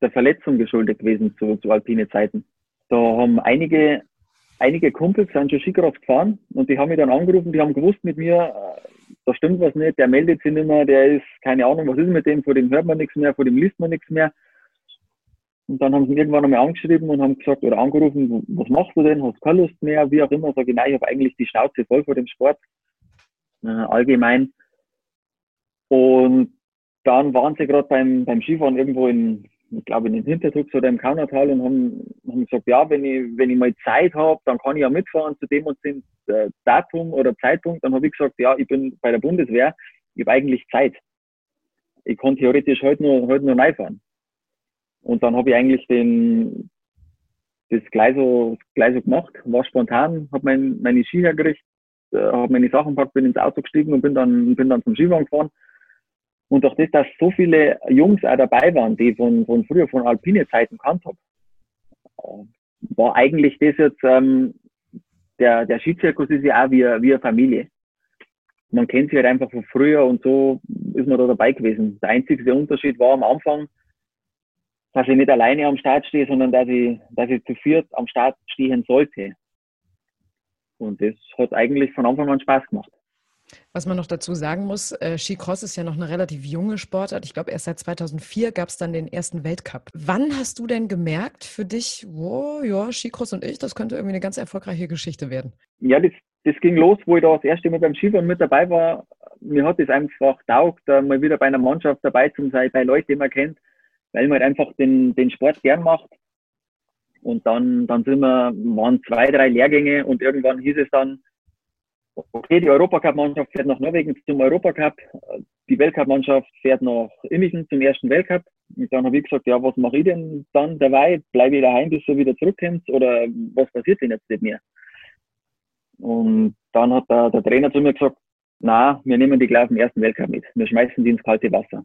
der, Verletzung geschuldet gewesen zu, zu alpine Zeiten. Da haben einige, einige Kumpels sind schon Skicross gefahren und die haben mich dann angerufen, die haben gewusst mit mir, äh, da stimmt was nicht, der meldet sich nicht mehr, der ist, keine Ahnung, was ist mit dem, vor dem hört man nichts mehr, vor dem liest man nichts mehr. Und dann haben sie mich irgendwann einmal angeschrieben und haben gesagt oder angerufen, was machst du denn, hast keine Lust mehr, wie auch immer. Sag ich, nein, ich habe eigentlich die Schnauze voll vor dem Sport, äh, allgemein. Und dann waren sie gerade beim, beim Skifahren irgendwo in, ich glaube in den Hintertux oder im Kaunertal und haben, haben gesagt, ja, wenn ich, wenn ich mal Zeit habe, dann kann ich ja mitfahren zu dem und dem äh, Datum oder Zeitpunkt. Dann habe ich gesagt, ja, ich bin bei der Bundeswehr, ich habe eigentlich Zeit. Ich kann theoretisch heute nur, heute nur reinfahren. Und dann habe ich eigentlich den, das gleich so, gleich so gemacht, war spontan, habe mein, meine Ski hergerichtet, äh, habe meine Sachen gepackt, bin ins Auto gestiegen und bin dann, bin dann zum Skifahren gefahren und durch das, dass so viele Jungs auch dabei waren, die von, von früher, von alpine Zeiten kannt habe, war eigentlich das jetzt, ähm, der, der Skizirkus ist ja auch wie, wie eine Familie. Man kennt sich halt einfach von früher und so ist man da dabei gewesen. Der einzige Unterschied war am Anfang, dass ich nicht alleine am Start stehe, sondern dass ich, dass ich zu viert am Start stehen sollte. Und das hat eigentlich von Anfang an Spaß gemacht. Was man noch dazu sagen muss, äh, Skicross ist ja noch eine relativ junge Sportart. Ich glaube, erst seit 2004 gab es dann den ersten Weltcup. Wann hast du denn gemerkt für dich, wow, ja, Skicross und ich, das könnte irgendwie eine ganz erfolgreiche Geschichte werden? Ja, das, das ging los, wo ich da das erste Mal beim Skifahren mit dabei war. Mir hat es einfach taugt, mal wieder bei einer Mannschaft dabei zu sein, bei Leuten, die man kennt, weil man halt einfach den, den Sport gern macht. Und dann, dann sind wir, waren zwei, drei Lehrgänge und irgendwann hieß es dann, okay, die Europacup-Mannschaft fährt nach Norwegen zum Europacup, die Weltcup-Mannschaft fährt nach Immichen zum ersten Weltcup. Und dann habe ich gesagt, ja, was mache ich denn dann dabei? Bleibe ich daheim, bis du wieder zurückkommst oder was passiert denn jetzt mit mir? Und dann hat der, der Trainer zu mir gesagt, na, wir nehmen die gleich den ersten Weltcup mit. Wir schmeißen die ins kalte Wasser.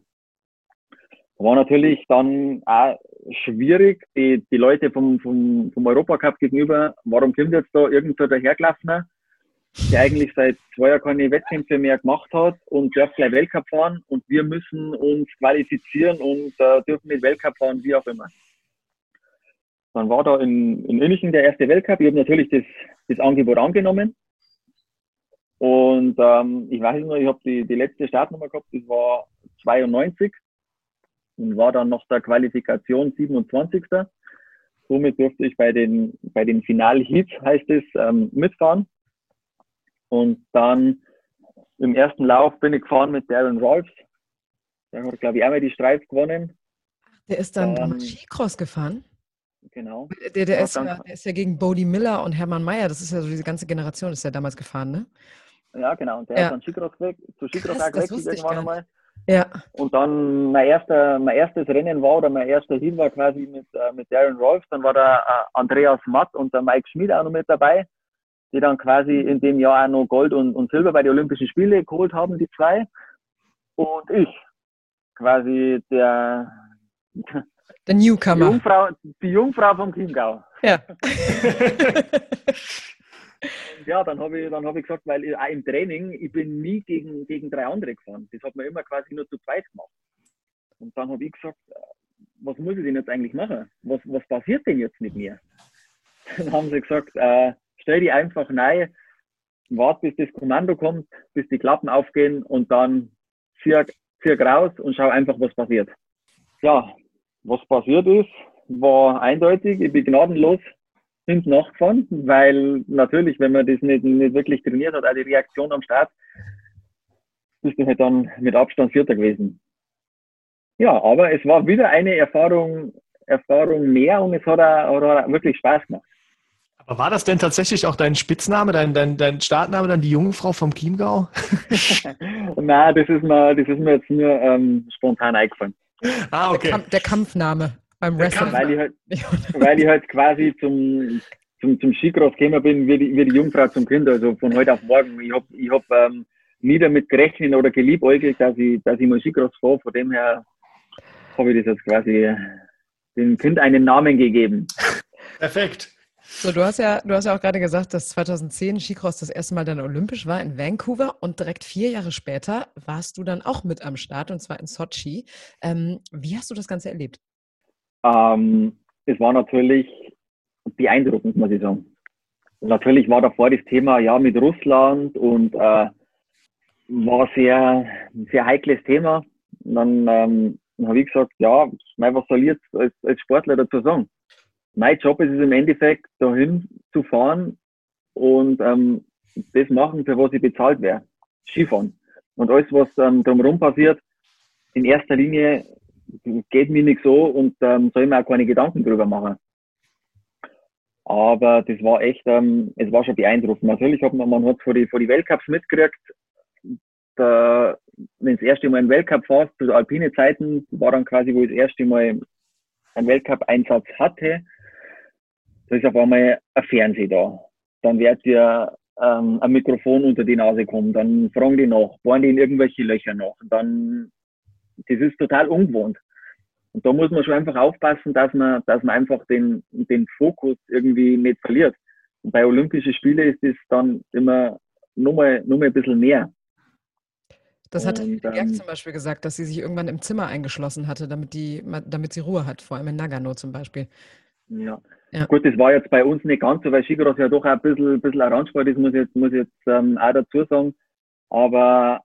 War natürlich dann auch schwierig, die, die Leute vom, vom, vom Europacup gegenüber, warum kommt jetzt da irgendwer dahergelaufen? Der eigentlich seit zwei Jahren keine Wettkämpfe mehr gemacht hat und darf gleich Weltcup fahren und wir müssen uns qualifizieren und äh, dürfen nicht Weltcup fahren, wie auch immer. dann war da in, in Innichen der erste Weltcup. Ich habe natürlich das, das Angebot angenommen. Und ähm, ich weiß noch, ich habe die, die letzte Startnummer gehabt, das war 92 und war dann nach der Qualifikation 27. Somit durfte ich bei den, bei den Final-Heats, heißt es, ähm, mitfahren. Und dann im ersten Lauf bin ich gefahren mit Darren Rolfs. Der hat, glaube ich, einmal die Streif gewonnen. Der ist dann ähm, Skicross gefahren? Genau. Der, der, ist ja, der ist ja gegen Bodie Miller und Hermann Mayer, das ist ja so diese ganze Generation, ist ja damals gefahren, ne? Ja, genau. Und der ja. ist dann Skicross weg, zu Skicross Krass, gewechselt irgendwann einmal. Ja. Und dann mein, erster, mein erstes Rennen war, oder mein erster Heat war quasi mit, äh, mit Darren Rolfs. Dann war der äh, Andreas Matt und der Mike Schmid auch noch mit dabei, die dann quasi in dem Jahr auch noch Gold und, und Silber bei den Olympischen Spielen geholt haben, die zwei. Und ich, quasi der, der Newcomer. Die Jungfrau, die Jungfrau vom Chiemgau. Ja. ja, dann habe ich, hab ich gesagt, weil ich, auch im Training, ich bin nie gegen, gegen drei andere gefahren. Das hat man immer quasi nur zu zweit gemacht. Und dann habe ich gesagt, äh, was muss ich denn jetzt eigentlich machen? Was, was passiert denn jetzt mit mir? Dann haben sie gesagt, äh, stell dich einfach rein, warte, bis das Kommando kommt, bis die Klappen aufgehen und dann zieh, zieh raus und schau einfach, was passiert. Ja, was passiert ist, war eindeutig, ich bin gnadenlos hinten nachgefahren, weil natürlich, wenn man das nicht, nicht wirklich trainiert hat, auch die Reaktion am Start, bist du halt dann mit Abstand Vierter gewesen. Ja, aber es war wieder eine Erfahrung, Erfahrung mehr und es hat auch, hat auch wirklich Spaß gemacht. Aber war das denn tatsächlich auch dein Spitzname, dein, dein, dein Startname, dann die Jungfrau vom Chiemgau? Nein, das ist mir, das ist mir jetzt nur ähm, spontan eingefallen. Ah, okay. Der, Kamp der Kampfname beim Wrestling. Weil ich halt, weil ich halt quasi zum, zum, zum Skicross gekommen bin, wie die, wie die Jungfrau zum Kind, also von heute auf morgen. Ich habe ich hab, ähm, nie damit gerechnet oder geliebäugelt, dass ich, dass ich mal Skicross fahre. Von dem her habe ich das jetzt quasi dem Kind einen Namen gegeben. Perfekt. So, du hast ja, du hast ja auch gerade gesagt, dass 2010 Skicross das erste Mal dann olympisch war in Vancouver und direkt vier Jahre später warst du dann auch mit am Start und zwar in Sochi. Ähm, wie hast du das Ganze erlebt? Ähm, es war natürlich beeindruckend, muss ich sagen. Natürlich war davor das Thema ja mit Russland und äh, war sehr, sehr heikles Thema. Und dann ähm, habe ich gesagt, ja, was soll ich jetzt als, als Sportler dazu sagen? Mein Job ist es im Endeffekt, dahin zu fahren und ähm, das machen, für was ich bezahlt wäre. Skifahren. Und alles, was ähm, drumherum passiert, in erster Linie geht mir nicht so und ähm, soll mir auch keine Gedanken drüber machen. Aber das war echt, ähm, es war schon beeindruckend. Natürlich hat man, man hat vor die, vor die Weltcups mitgekriegt, da, wenn das erste Mal einen Weltcup fährst, zu alpine Zeiten, war dann quasi, wo ich das erste Mal einen Weltcup-Einsatz hatte, da ist auf einmal ein Fernseher da. Dann wird dir ähm, ein Mikrofon unter die Nase kommen, dann fragen die nach, bohren die in irgendwelche Löcher nach. Und dann, das ist total ungewohnt. Und da muss man schon einfach aufpassen, dass man, dass man einfach den, den Fokus irgendwie nicht verliert. Und bei Olympischen Spielen ist es dann immer nur mal, nur mal ein bisschen mehr. Das hat und, ähm, zum Beispiel gesagt, dass sie sich irgendwann im Zimmer eingeschlossen hatte, damit, die, damit sie Ruhe hat, vor allem in Nagano zum Beispiel. Ja. Ja. Gut, das war jetzt bei uns nicht ganz so, weil Skicross ja doch ein bisschen, ein bisschen ein Randsport ist, muss ich jetzt, muss ich jetzt ähm, auch dazu sagen. Aber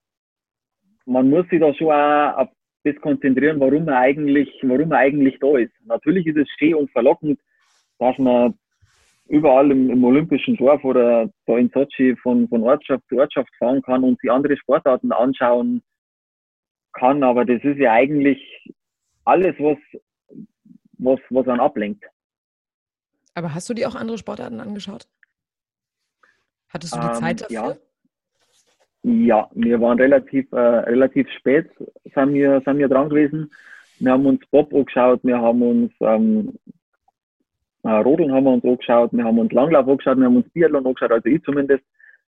man muss sich da schon auch auf das konzentrieren, warum man eigentlich, warum man eigentlich da ist. Natürlich ist es schön und verlockend, dass man überall im, im olympischen Dorf oder da in Sochi von, von Ortschaft zu Ortschaft fahren kann und sich andere Sportarten anschauen kann. Aber das ist ja eigentlich alles, was, was, was einen ablenkt. Aber hast du dir auch andere Sportarten angeschaut? Hattest du die ähm, Zeit dafür? Ja. ja, wir waren relativ, äh, relativ spät, sind wir, sind wir dran gewesen. Wir haben uns Bob angeschaut, wir haben uns ähm, äh, Rodeln haben wir uns angeschaut, wir haben uns Langlauf angeschaut, wir haben uns Biathlon angeschaut, also ich zumindest.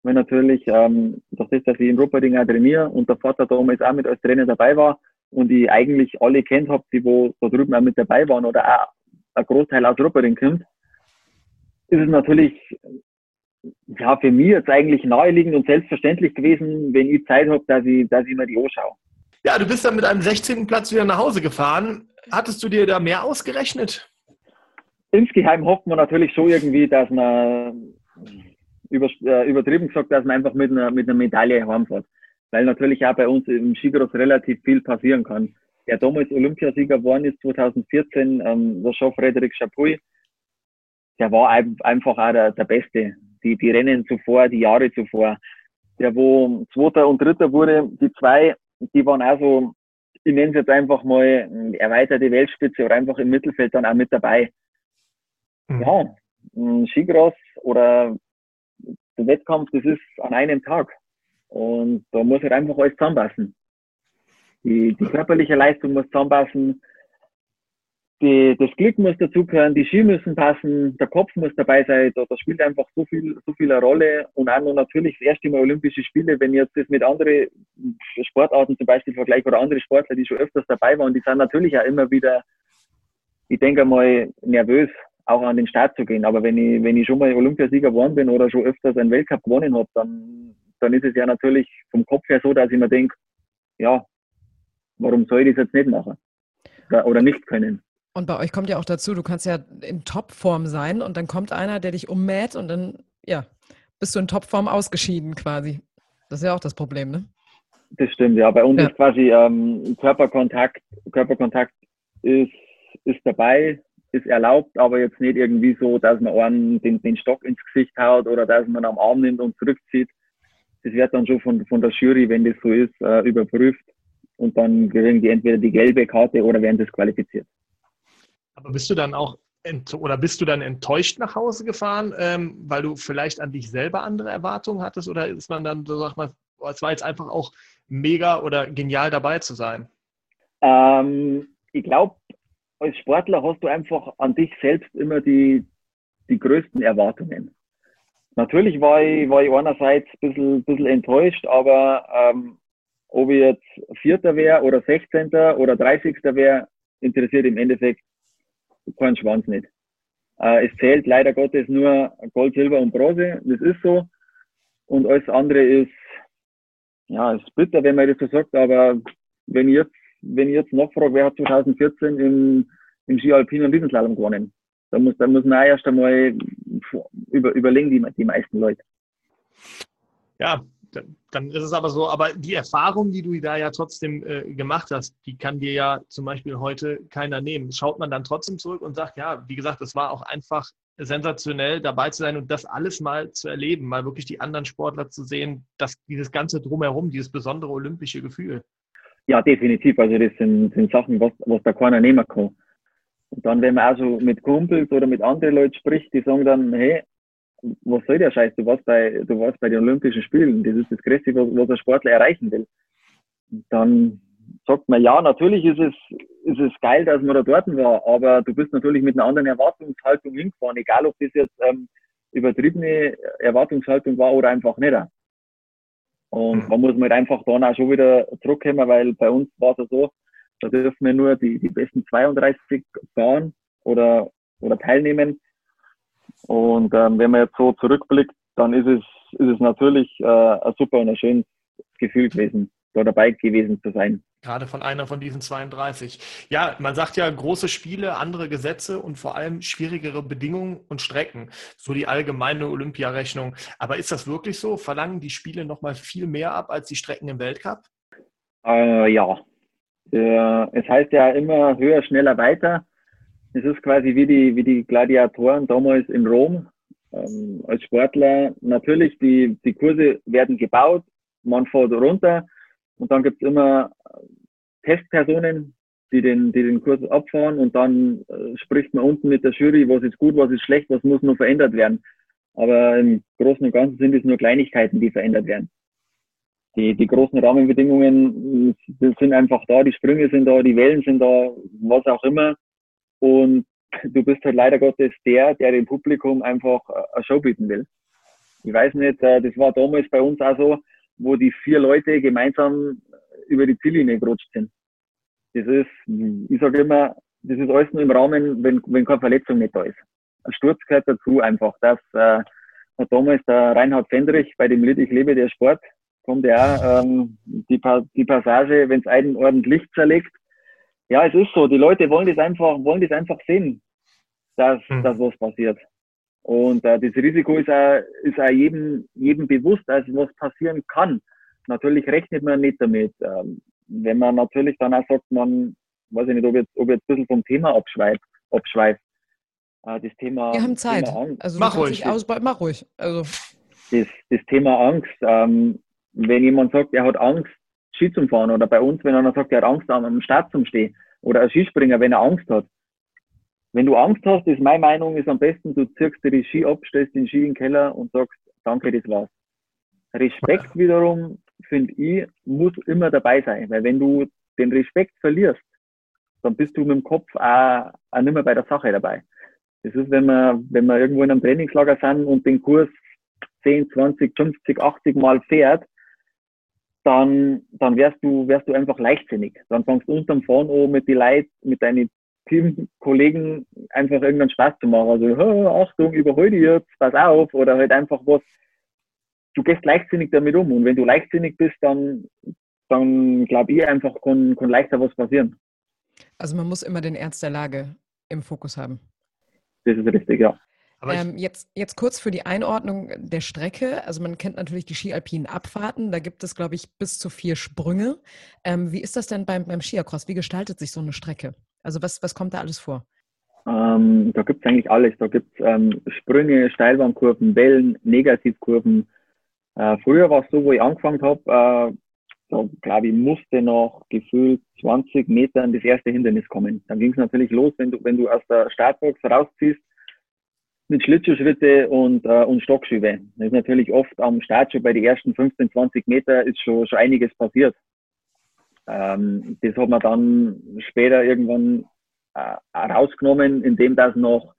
Weil natürlich, ähm, das, dass ich in Rupperding auch trainiere und der Vater damals auch mit als Trainer dabei war und ich eigentlich alle kennt habe, die wo da drüben auch mit dabei waren oder auch ein Großteil aus Rupperding kommt, ist es natürlich ja, für mich jetzt eigentlich naheliegend und selbstverständlich gewesen, wenn ich Zeit habe, dass ich, dass ich mir die anschaue. Ja, du bist dann mit einem 16. Platz wieder nach Hause gefahren. Hattest du dir da mehr ausgerechnet? insgeheim hofft man natürlich schon irgendwie, dass man über, äh, übertrieben gesagt, dass man einfach mit einer, mit einer Medaille heimfährt. Weil natürlich auch bei uns im Skicross relativ viel passieren kann. Der damals Olympiasieger geworden ist 2014, ähm, der Jean-Frédéric Chapuis, der war einfach auch der, der Beste. Die, die Rennen zuvor, die Jahre zuvor. Der, wo Zweiter und Dritter wurde, die zwei, die waren auch so, ich nenne es jetzt einfach mal erweiterte Weltspitze oder einfach im Mittelfeld dann auch mit dabei. Mhm. Ja, ein Skigras oder der Wettkampf, das ist an einem Tag. Und da muss halt einfach alles zusammenpassen. Die, die körperliche Leistung muss zusammenpassen, die, das Glück muss dazugehören, die Ski müssen passen, der Kopf muss dabei sein, da, da spielt einfach so viel, so viel eine Rolle und auch noch natürlich das erste Mal Olympische Spiele, wenn ich jetzt das mit anderen Sportarten zum Beispiel vergleiche oder andere Sportler, die schon öfters dabei waren, die sind natürlich auch immer wieder, ich denke mal, nervös, auch an den Start zu gehen. Aber wenn ich, wenn ich schon mal Olympiasieger geworden bin oder schon öfters einen Weltcup gewonnen habe, dann, dann ist es ja natürlich vom Kopf her so, dass ich mir denke, ja, warum soll ich das jetzt nicht machen? Oder nicht können? Und bei euch kommt ja auch dazu, du kannst ja in Topform sein und dann kommt einer, der dich ummäht und dann, ja, bist du in Topform ausgeschieden quasi. Das ist ja auch das Problem, ne? Das stimmt, ja. Bei uns ja. ist quasi ähm, Körperkontakt, Körperkontakt ist, ist dabei, ist erlaubt, aber jetzt nicht irgendwie so, dass man einen den, den Stock ins Gesicht haut oder dass man am Arm nimmt und zurückzieht. Das wird dann schon von, von der Jury, wenn das so ist, äh, überprüft und dann kriegen die entweder die gelbe Karte oder werden disqualifiziert. Aber bist du dann auch oder bist du dann enttäuscht nach Hause gefahren, ähm, weil du vielleicht an dich selber andere Erwartungen hattest? Oder ist man dann, so sagt man, oh, es war jetzt einfach auch mega oder genial dabei zu sein? Ähm, ich glaube, als Sportler hast du einfach an dich selbst immer die, die größten Erwartungen. Natürlich war ich, war ich einerseits ein bisschen, bisschen enttäuscht, aber ähm, ob ich jetzt Vierter wäre oder Sechzehnter oder Dreißigster wäre, interessiert im Endeffekt keinen Schwanz nicht. Äh, es zählt leider Gottes nur Gold, Silber und Bronze, das ist so. Und alles andere ist, ja, ist bitter, wenn man das so sagt, aber wenn ich jetzt wenn ich jetzt nachfrage, wer hat 2014 im, im Ski Alpin und Riesenslalom gewonnen? Da muss, da muss man erst einmal über, überlegen, die, die meisten Leute. Ja, dann ist es aber so, aber die Erfahrung, die du da ja trotzdem äh, gemacht hast, die kann dir ja zum Beispiel heute keiner nehmen. Schaut man dann trotzdem zurück und sagt, ja, wie gesagt, es war auch einfach sensationell dabei zu sein und das alles mal zu erleben, mal wirklich die anderen Sportler zu sehen, dass dieses ganze drumherum, dieses besondere olympische Gefühl. Ja, definitiv. Also das sind, sind Sachen, was, was da keiner nehmen kann. Und dann, wenn man also mit Kumpels oder mit anderen Leuten spricht, die sagen dann, hey, was soll der Scheiß? Du warst bei, du warst bei den Olympischen Spielen. Das ist das Größte, was, was ein Sportler erreichen will. dann sagt man, ja, natürlich ist es, ist es geil, dass man da dort war, aber du bist natürlich mit einer anderen Erwartungshaltung hingefahren, egal ob das jetzt ähm, übertriebene Erwartungshaltung war oder einfach nicht. Und mhm. da muss man halt einfach dann auch schon wieder zurückkommen, weil bei uns war es ja so, da dürfen wir nur die, die besten 32 fahren oder, oder teilnehmen. Und ähm, wenn man jetzt so zurückblickt, dann ist es, ist es natürlich äh, ein super und ein schönes Gefühl gewesen da dabei gewesen zu sein. Gerade von einer von diesen 32. Ja, man sagt ja große Spiele, andere Gesetze und vor allem schwierigere Bedingungen und Strecken. So die allgemeine Olympiarechnung. Aber ist das wirklich so? Verlangen die Spiele nochmal viel mehr ab als die Strecken im Weltcup? Äh, ja. Äh, es heißt ja immer höher, schneller, weiter. Es ist quasi wie die, wie die Gladiatoren damals in Rom. Ähm, als Sportler natürlich, die, die Kurse werden gebaut, man fährt runter und dann gibt's immer Testpersonen, die den, die den Kurs abfahren und dann äh, spricht man unten mit der Jury, was ist gut, was ist schlecht, was muss noch verändert werden. Aber im Großen und Ganzen sind es nur Kleinigkeiten, die verändert werden. Die, die großen Rahmenbedingungen sind einfach da, die Sprünge sind da, die Wellen sind da, was auch immer. Und du bist halt leider Gottes der, der dem Publikum einfach eine Show bieten will. Ich weiß nicht, äh, das war damals bei uns auch so, wo die vier Leute gemeinsam über die Ziellinie gerutscht sind. Das ist, ich sage immer, das ist alles nur im Rahmen, wenn, wenn keine Verletzung nicht da ist. Ein Sturz gehört dazu einfach. Das äh, damals der Reinhard Fendrich bei dem Lied Ich lebe der Sport, kommt ja ähm, die, die Passage, wenn es einen ordentlich zerlegt. Ja, es ist so, die Leute wollen das einfach, wollen das einfach sehen. dass, mhm. dass was passiert. Und äh, das Risiko ist auch, ist auch jedem, jedem bewusst, also was passieren kann. Natürlich rechnet man nicht damit. Ähm, wenn man natürlich dann auch sagt, man, weiß ich nicht, ob jetzt, ob jetzt ein bisschen vom Thema abschweift, abschweift. Äh, das Thema. Wir haben Zeit. Thema also mach ruhig. Aus, mach ruhig. Also. Das, das Thema Angst. Ähm, wenn jemand sagt, er hat Angst, Ski zu fahren, oder bei uns, wenn einer sagt, er hat Angst, am Start zu stehen, oder ein Skispringer, wenn er Angst hat. Wenn du Angst hast, ist meine Meinung, ist am besten, du zirkst dir die Ski ab, stellst den Ski in den Keller und sagst, danke, das war's. Respekt wiederum, finde ich, muss immer dabei sein, weil wenn du den Respekt verlierst, dann bist du mit dem Kopf auch, auch nicht mehr bei der Sache dabei. Das ist, wenn wir, wenn wir irgendwo in einem Trainingslager sind und den Kurs 10, 20, 50, 80 Mal fährt, dann, dann wärst du, wärst du einfach leichtsinnig. Dann fangst du unterm Fahren an mit die Leuten, mit deinen Teamkollegen einfach irgendeinen Spaß zu machen. Also, Achtung, überhol dich jetzt, pass auf, oder halt einfach was. Du gehst leichtsinnig damit um. Und wenn du leichtsinnig bist, dann, dann glaube ich einfach, kann, kann leichter was passieren. Also man muss immer den Ernst der Lage im Fokus haben. Das ist richtig, ja. Ähm, jetzt, jetzt kurz für die Einordnung der Strecke. Also man kennt natürlich die skialpinen Abfahrten. Da gibt es, glaube ich, bis zu vier Sprünge. Ähm, wie ist das denn beim, beim Skiacross? Wie gestaltet sich so eine Strecke? Also was, was kommt da alles vor? Ähm, da gibt es eigentlich alles. Da gibt es ähm, Sprünge, Steilbahnkurven, Wellen, Negativkurven. Äh, früher war es so, wo ich angefangen habe, äh, da glaube ich, musste noch gefühlt 20 Metern das erste Hindernis kommen. Dann ging es natürlich los, wenn du, wenn du aus der Startbox rausziehst, mit Schlittschuhschritte und, äh, und Stockschübe. Das ist natürlich oft am Start schon bei den ersten 15, 20 Meter ist schon, schon einiges passiert. Ähm, das hat man dann später irgendwann äh, rausgenommen, indem das noch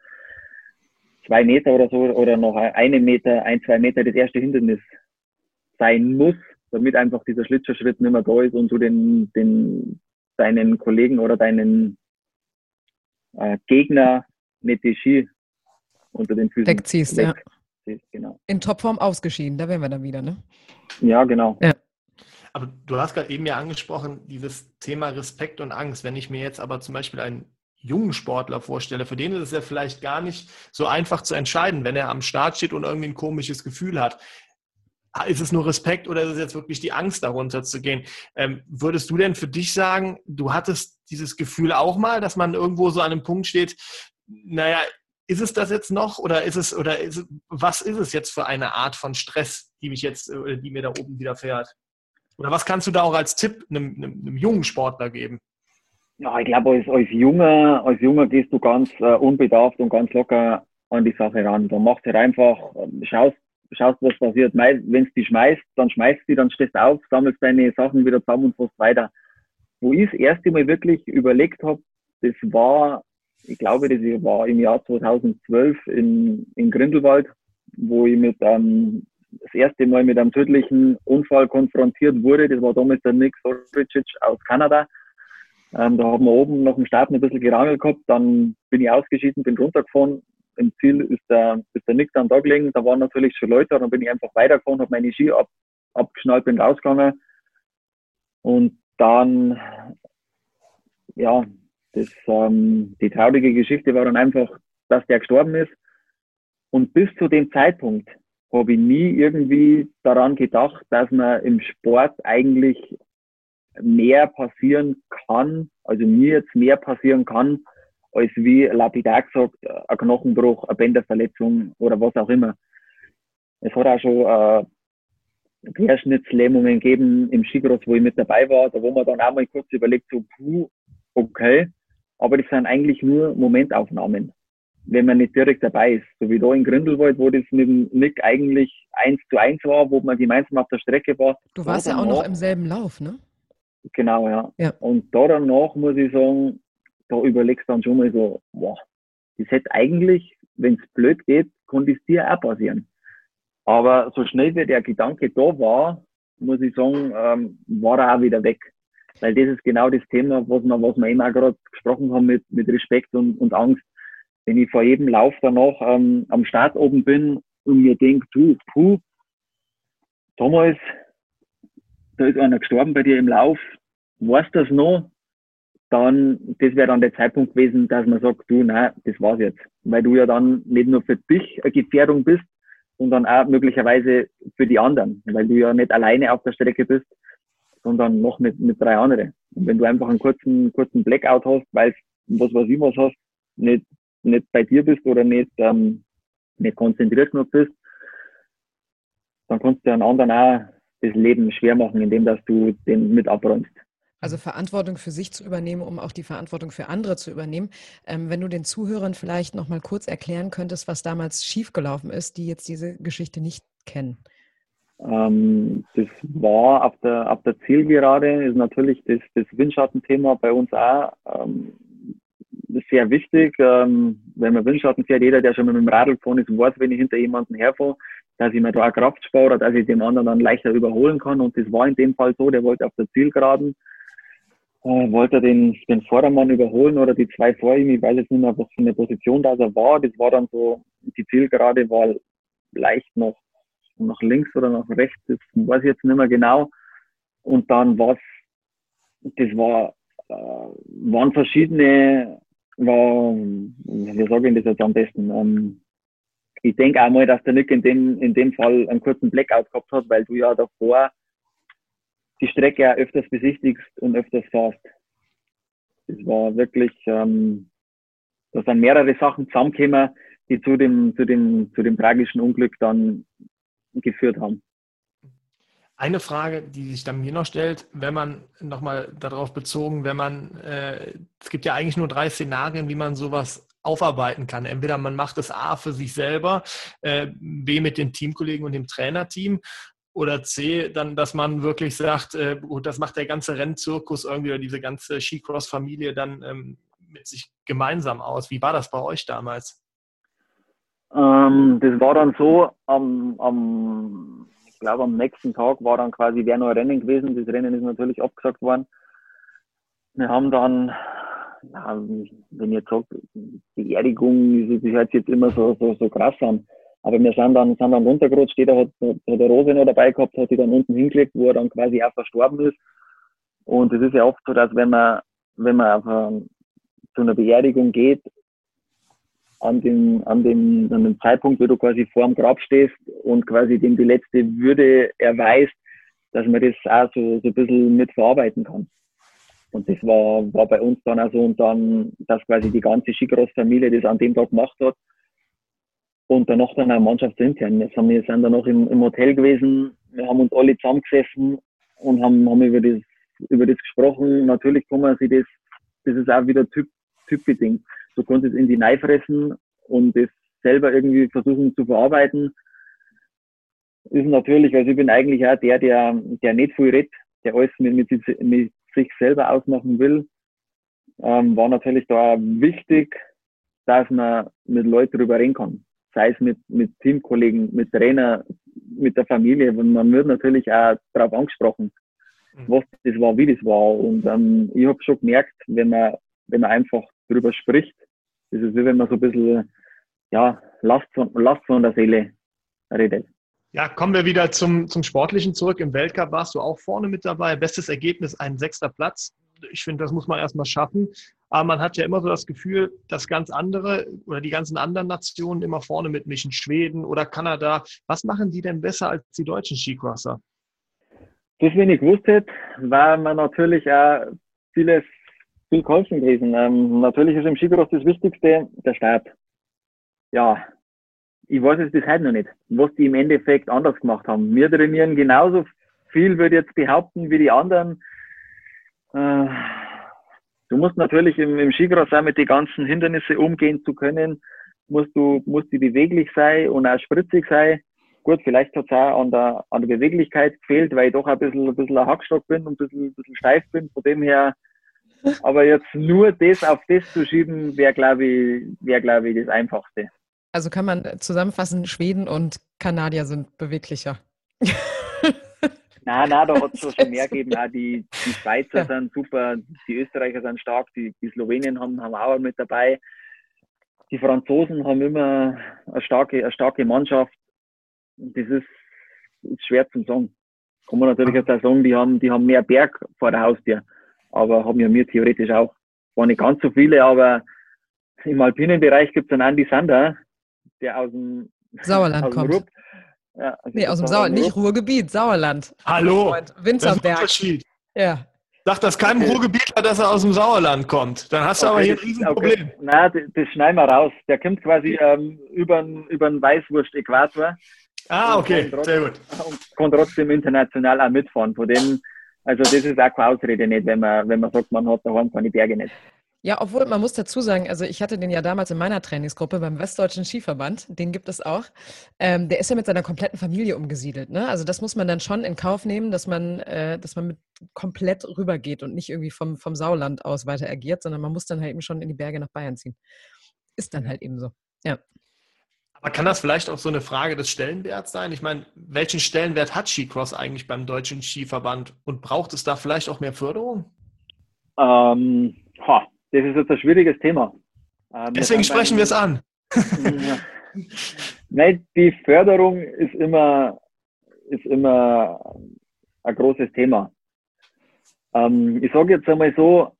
zwei Meter oder so oder noch einen Meter, ein, zwei Meter das erste Hindernis sein muss, damit einfach dieser Schlittschuhschritt nicht mehr da ist und du den, den, deinen Kollegen oder deinen äh, Gegner nicht die Ski unter den Füßen wegziehst. Weg ja. genau. In Topform ausgeschieden, da wären wir dann wieder, ne? Ja, genau. Ja. Aber du hast gerade eben ja angesprochen, dieses Thema Respekt und Angst. Wenn ich mir jetzt aber zum Beispiel einen jungen Sportler vorstelle, für den ist es ja vielleicht gar nicht so einfach zu entscheiden, wenn er am Start steht und irgendwie ein komisches Gefühl hat. Ist es nur Respekt oder ist es jetzt wirklich die Angst, darunter zu gehen? Ähm, würdest du denn für dich sagen, du hattest dieses Gefühl auch mal, dass man irgendwo so an einem Punkt steht, naja, ist es das jetzt noch oder ist es oder ist, was ist es jetzt für eine Art von Stress, die mich jetzt, äh, die mir da oben widerfährt? Oder was kannst du da auch als Tipp einem, einem, einem jungen Sportler geben? Ja, ich glaube, als, als, Junger, als Junger gehst du ganz äh, unbedarft und ganz locker an die Sache ran. Da machst du halt einfach, ähm, schaust, schaust, was passiert. Wenn du die schmeißt, dann schmeißt die, dann stehst du auf, sammelst deine Sachen wieder zusammen und fährst weiter. Wo ich das erste Mal wirklich überlegt habe, das war ich glaube, das war im Jahr 2012 in, in Grindelwald, wo ich mit ähm, das erste Mal mit einem tödlichen Unfall konfrontiert wurde. Das war damals der Nick Soricic aus Kanada. Ähm, da haben wir oben nach dem Start ein bisschen gerangelt gehabt. Dann bin ich ausgeschieden, bin runtergefahren. Im Ziel ist der, ist der Nick dann da gelegen. Da waren natürlich schon Leute. Dann bin ich einfach weitergefahren, habe meine Ski ab, abgeschnallt, bin rausgegangen. Und dann, ja, das, ähm, die traurige Geschichte war dann einfach, dass der gestorben ist. Und bis zu dem Zeitpunkt habe ich nie irgendwie daran gedacht, dass man im Sport eigentlich mehr passieren kann, also mir jetzt mehr passieren kann, als wie lapidar gesagt, ein Knochenbruch, eine Bänderverletzung oder was auch immer. Es hat auch schon äh, Querschnittslähmungen gegeben im Skicross, wo ich mit dabei war, da wo man dann auch mal kurz überlegt, so, puh, okay, aber das sind eigentlich nur Momentaufnahmen, wenn man nicht direkt dabei ist. So wie da in Grindelwald, wo das mit dem Nick eigentlich eins zu eins war, wo man gemeinsam auf der Strecke war. Du warst ja auch noch im selben Lauf, ne? Genau, ja. ja. Und da danach muss ich sagen, da überlegst du dann schon mal so, wow, das hätte eigentlich, wenn es blöd geht, konnte es dir auch passieren. Aber so schnell wie der Gedanke da war, muss ich sagen, ähm, war er auch wieder weg. Weil das ist genau das Thema, was wir, was wir eben auch gerade gesprochen haben mit, mit Respekt und, und Angst. Wenn ich vor jedem Lauf danach ähm, am Start oben bin und mir denke, du, puh, damals, da ist einer gestorben bei dir im Lauf, weißt das noch? dann, das wäre dann der Zeitpunkt gewesen, dass man sagt, du, nein, das war's jetzt. Weil du ja dann nicht nur für dich eine Gefährdung bist, sondern auch möglicherweise für die anderen, weil du ja nicht alleine auf der Strecke bist, sondern noch mit, mit drei anderen. Und wenn du einfach einen kurzen, kurzen Blackout hast, weil was weiß ich was hast, nicht, nicht bei dir bist oder nicht, ähm, nicht konzentriert genug bist, dann kannst du einen anderen auch das Leben schwer machen, indem dass du den mit abräumst. Also Verantwortung für sich zu übernehmen, um auch die Verantwortung für andere zu übernehmen. Ähm, wenn du den Zuhörern vielleicht noch mal kurz erklären könntest, was damals schiefgelaufen ist, die jetzt diese Geschichte nicht kennen. Ähm, das war auf der, auf der Zielgerade, ist natürlich das, das Windschattenthema bei uns auch ähm, sehr wichtig. Ähm, wenn man Windschatten fährt, jeder, der schon mit dem Radl gefahren ist, weiß, wenn ich hinter jemanden herfahre, dass ich mir da Kraft spare, dass ich dem anderen dann leichter überholen kann. Und das war in dem Fall so, der wollte auf der Zielgeraden äh, wollte den, den Vordermann überholen oder die zwei vor ihm. Ich weiß jetzt nicht mehr, was für eine Position da er war. Das war dann so, die Zielgerade war leicht noch nach links oder nach rechts, das weiß ich jetzt nicht mehr genau. Und dann war das war, äh, waren verschiedene, war, wie sage ich das jetzt am besten? Ähm, ich denke auch mal, dass der Nick in dem, in dem Fall einen kurzen Blackout gehabt hat, weil du ja davor die Strecke auch öfters besichtigst und öfters fährst. Das war wirklich, ähm, da sind mehrere Sachen zusammengekommen, die zu dem, zu dem, zu dem tragischen Unglück dann geführt haben. Eine Frage, die sich dann mir noch stellt, wenn man nochmal darauf bezogen, wenn man, äh, es gibt ja eigentlich nur drei Szenarien, wie man sowas aufarbeiten kann. Entweder man macht es A für sich selber, äh, B mit den Teamkollegen und dem Trainerteam oder C, dann, dass man wirklich sagt, äh, gut, das macht der ganze Rennzirkus irgendwie oder diese ganze Skicross-Familie dann ähm, mit sich gemeinsam aus. Wie war das bei euch damals? Ähm, das war dann so, am, am, ich glaube am nächsten Tag war dann quasi wer noch ein Rennen gewesen. Das Rennen ist natürlich abgesagt worden. Wir haben dann, ja, wenn jetzt sage, Beerdigung, das hört sich jetzt immer so, so, so krass an. Aber wir sind dann, sind dann runtergerutscht, jeder hat, hat eine Rose noch dabei gehabt, hat die dann unten hingelegt, wo er dann quasi auch verstorben ist. Und es ist ja oft so, dass wenn man, wenn man auf eine, zu einer Beerdigung geht, an dem, an dem, an dem Zeitpunkt, wo du quasi vor dem Grab stehst und quasi dem die letzte Würde erweist, dass man das auch so, so ein bisschen mit verarbeiten kann. Und das war, war bei uns dann also und dann, dass quasi die ganze Skicross-Familie das an dem Tag gemacht hat und danach dann auch mannschaftsintern. Jetzt haben wir sind dann noch im, im Hotel gewesen, wir haben uns alle zusammengesessen und haben, haben über das, über das gesprochen. Natürlich kann man sich das, das ist auch wieder typ, typbedingt. Du kannst es in die Nei fressen und das selber irgendwie versuchen zu verarbeiten. Ist natürlich, also ich bin eigentlich auch der, der, der nicht viel redet, der alles mit, mit, mit sich selber ausmachen will. Ähm, war natürlich da wichtig, dass man mit Leuten darüber reden kann sei es mit, mit Teamkollegen, mit Trainer, mit der Familie. Und man wird natürlich auch darauf angesprochen, mhm. was das war, wie das war. Und ähm, ich habe schon gemerkt, wenn man, wenn man einfach darüber spricht, das ist wie wenn man so ein bisschen ja, Last, von, Last von der Seele redet. Ja, kommen wir wieder zum, zum Sportlichen zurück. Im Weltcup warst du auch vorne mit dabei. Bestes Ergebnis, ein sechster Platz. Ich finde, das muss man erstmal schaffen. Aber man hat ja immer so das Gefühl, dass ganz andere oder die ganzen anderen Nationen immer vorne mitmischen, Schweden oder Kanada. Was machen die denn besser als die deutschen Skicrosser? Das, wenn ich gewusst hätte, war man natürlich auch vieles viel geholfen gewesen. Ähm, natürlich ist im Skicross das Wichtigste der Start. Ja, ich weiß es bis heute noch nicht, was die im Endeffekt anders gemacht haben. Wir trainieren genauso viel, würde ich jetzt behaupten, wie die anderen. Äh, Du musst natürlich im, im Skicross auch mit den ganzen Hindernissen umgehen zu können, musst du, musst du beweglich sein und auch spritzig sein. Gut, vielleicht hat es auch an der, an der Beweglichkeit gefehlt, weil ich doch ein bisschen, ein bisschen ein Hackstock bin und ein bisschen, ein bisschen steif bin. Von dem her, aber jetzt nur das auf das zu schieben, wäre, glaube ich, wäre, glaube ich, das Einfachste. Also kann man zusammenfassen, Schweden und Kanadier sind beweglicher. Nein, nein, da hat es schon mehr gegeben. Auch die, die Schweizer ja. sind super, die Österreicher sind stark, die, die Slowenien haben, haben auch mit dabei. Die Franzosen haben immer eine starke, eine starke Mannschaft. Das ist, ist schwer zum sagen. Kann man natürlich jetzt auch sagen, die haben, die haben mehr Berg vor der Haustür. Aber haben ja mir theoretisch auch. War nicht ganz so viele, aber im alpinen Bereich gibt es einen Andy Sander, der aus dem Sauerland aus dem kommt. Rupp, ja, also nee, aus dem Sauerland, nicht Ruhrgebiet, Sauerland. Hallo. Winterberg. Das ist Ja. Sag das keinem okay. Ruhrgebietler, dass er aus dem Sauerland kommt. Dann hast du okay, aber hier ein Riesenproblem. Okay. Na, das, das schneiden wir raus. Der kommt quasi ähm, über den Weißwurst-Äquator. Ah, okay, sehr gut. Und kann trotzdem international auch mitfahren. Von dem, also das ist auch keine Ausrede nicht, wenn man, wenn man sagt, man hat daheim keine Berge nicht. Ja, obwohl man muss dazu sagen, also ich hatte den ja damals in meiner Trainingsgruppe beim Westdeutschen Skiverband, den gibt es auch. Ähm, der ist ja mit seiner kompletten Familie umgesiedelt. Ne? Also das muss man dann schon in Kauf nehmen, dass man, äh, dass man mit komplett rübergeht und nicht irgendwie vom, vom Sauland aus weiter agiert, sondern man muss dann halt eben schon in die Berge nach Bayern ziehen. Ist dann halt eben so. Ja. Aber kann das vielleicht auch so eine Frage des Stellenwerts sein? Ich meine, welchen Stellenwert hat Skicross eigentlich beim Deutschen Skiverband und braucht es da vielleicht auch mehr Förderung? Ähm, ha, das ist jetzt ein schwieriges Thema. Ähm, Deswegen sprechen wir es an. Nein, die Förderung ist immer, ist immer ein großes Thema. Ähm, ich sage jetzt einmal so,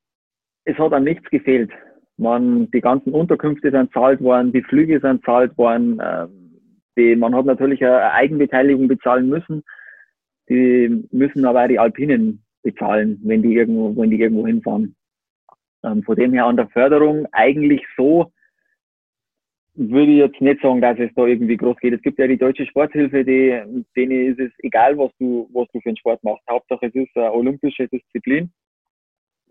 es hat an nichts gefehlt. Man, die ganzen Unterkünfte sind zahlt worden, die Flüge sind zahlt worden, äh, die, man hat natürlich eine Eigenbeteiligung bezahlen müssen. Die müssen aber auch die Alpinen bezahlen, wenn die irgendwo, wenn die irgendwo hinfahren. Ähm, von dem her an der Förderung eigentlich so, würde ich jetzt nicht sagen, dass es da irgendwie groß geht. Es gibt ja die deutsche Sporthilfe, die, denen ist es egal, was du, was du für einen Sport machst. Hauptsache es ist eine olympische Disziplin.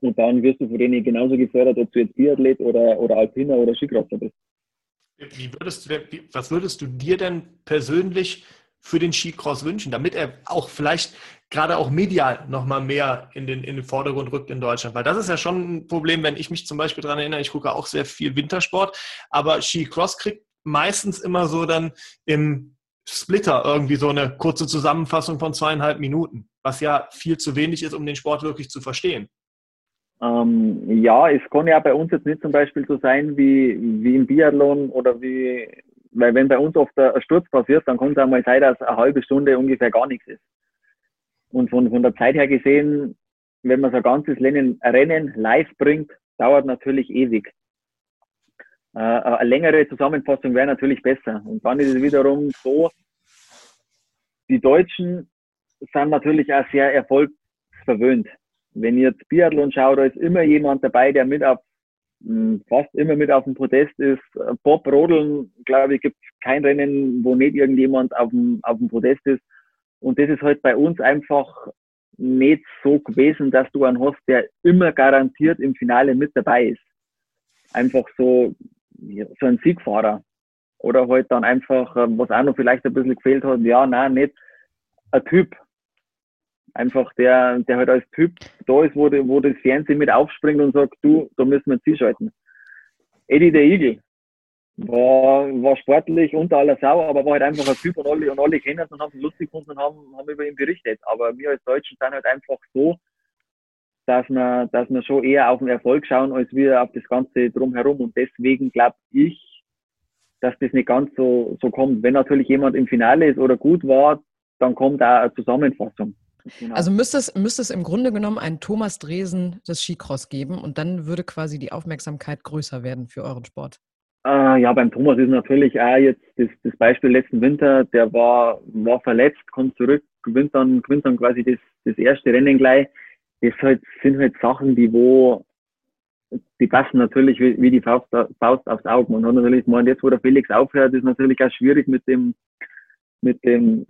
Und dann wirst du von denen genauso gefördert, ob du jetzt Biathlet oder, oder Alpiner oder Skicrosser bist. Wie würdest du, was würdest du dir denn persönlich für den Skicross wünschen, damit er auch vielleicht gerade auch medial nochmal mehr in den, in den Vordergrund rückt in Deutschland? Weil das ist ja schon ein Problem, wenn ich mich zum Beispiel daran erinnere, ich gucke auch sehr viel Wintersport, aber Skicross kriegt meistens immer so dann im Splitter irgendwie so eine kurze Zusammenfassung von zweieinhalb Minuten, was ja viel zu wenig ist, um den Sport wirklich zu verstehen. Ähm, ja, es kann ja bei uns jetzt nicht zum Beispiel so sein wie, wie im Biathlon oder wie weil wenn bei uns oft ein Sturz passiert, dann kann es einmal sein, dass eine halbe Stunde ungefähr gar nichts ist. Und von, von der Zeit her gesehen, wenn man so ein ganzes Rennen, Rennen live bringt, dauert natürlich ewig. Äh, eine längere Zusammenfassung wäre natürlich besser. Und dann ist es wiederum so, die Deutschen sind natürlich auch sehr erfolgsverwöhnt. Wenn ihr jetzt Biathlon schaut, da ist immer jemand dabei, der mit auf fast immer mit auf dem Podest ist. Bob Rodeln, glaube ich, gibt kein Rennen, wo nicht irgendjemand auf dem, auf dem Podest ist. Und das ist halt bei uns einfach nicht so gewesen, dass du einen hast, der immer garantiert im Finale mit dabei ist. Einfach so, so ein Siegfahrer. Oder halt dann einfach, was auch noch vielleicht ein bisschen gefehlt hat, ja, nein, nicht ein Typ, einfach der, der halt als Typ da ist, wo, die, wo das Fernsehen mit aufspringt und sagt, du, da müssen wir Ziel schalten. Eddie der Igel war, war sportlich unter aller Sau, aber war halt einfach ein Typ und alle, und alle kennen und haben es lustig gefunden und haben, haben über ihn berichtet. Aber wir als Deutschen sind halt einfach so, dass wir, dass wir schon eher auf den Erfolg schauen, als wir auf das Ganze drumherum. Und deswegen glaube ich, dass das nicht ganz so, so kommt. Wenn natürlich jemand im Finale ist oder gut war, dann kommt auch eine Zusammenfassung. Genau. Also müsste es, müsste es im Grunde genommen einen Thomas Dresen des Skicross geben und dann würde quasi die Aufmerksamkeit größer werden für euren Sport. Äh, ja, beim Thomas ist natürlich auch jetzt das, das Beispiel letzten Winter, der war, war verletzt, kommt zurück, gewinnt dann, gewinnt dann quasi das, das erste Rennen gleich. Das halt, sind halt Sachen, die wo, die passen natürlich wie, wie die Faust, Faust aufs Auge. Hat natürlich, man, jetzt wo der Felix aufhört, ist natürlich auch schwierig mit dem, mit dem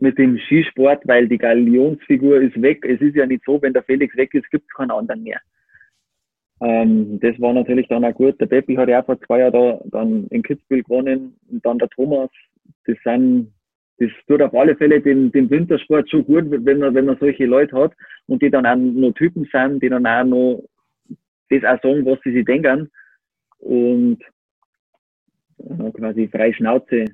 mit dem Skisport, weil die Galionsfigur ist weg. Es ist ja nicht so, wenn der Felix weg ist, gibt es keinen anderen mehr. Ähm, das war natürlich dann auch gut. Der Peppi hat ja auch vor zwei Jahren da, dann in Kitzbühel gewonnen und dann der Thomas. Das sind, das tut auf alle Fälle den, den Wintersport so gut, wenn man, wenn man solche Leute hat und die dann auch noch Typen sind, die dann auch noch das auch sagen, was sie sich denken und äh, quasi freie Schnauze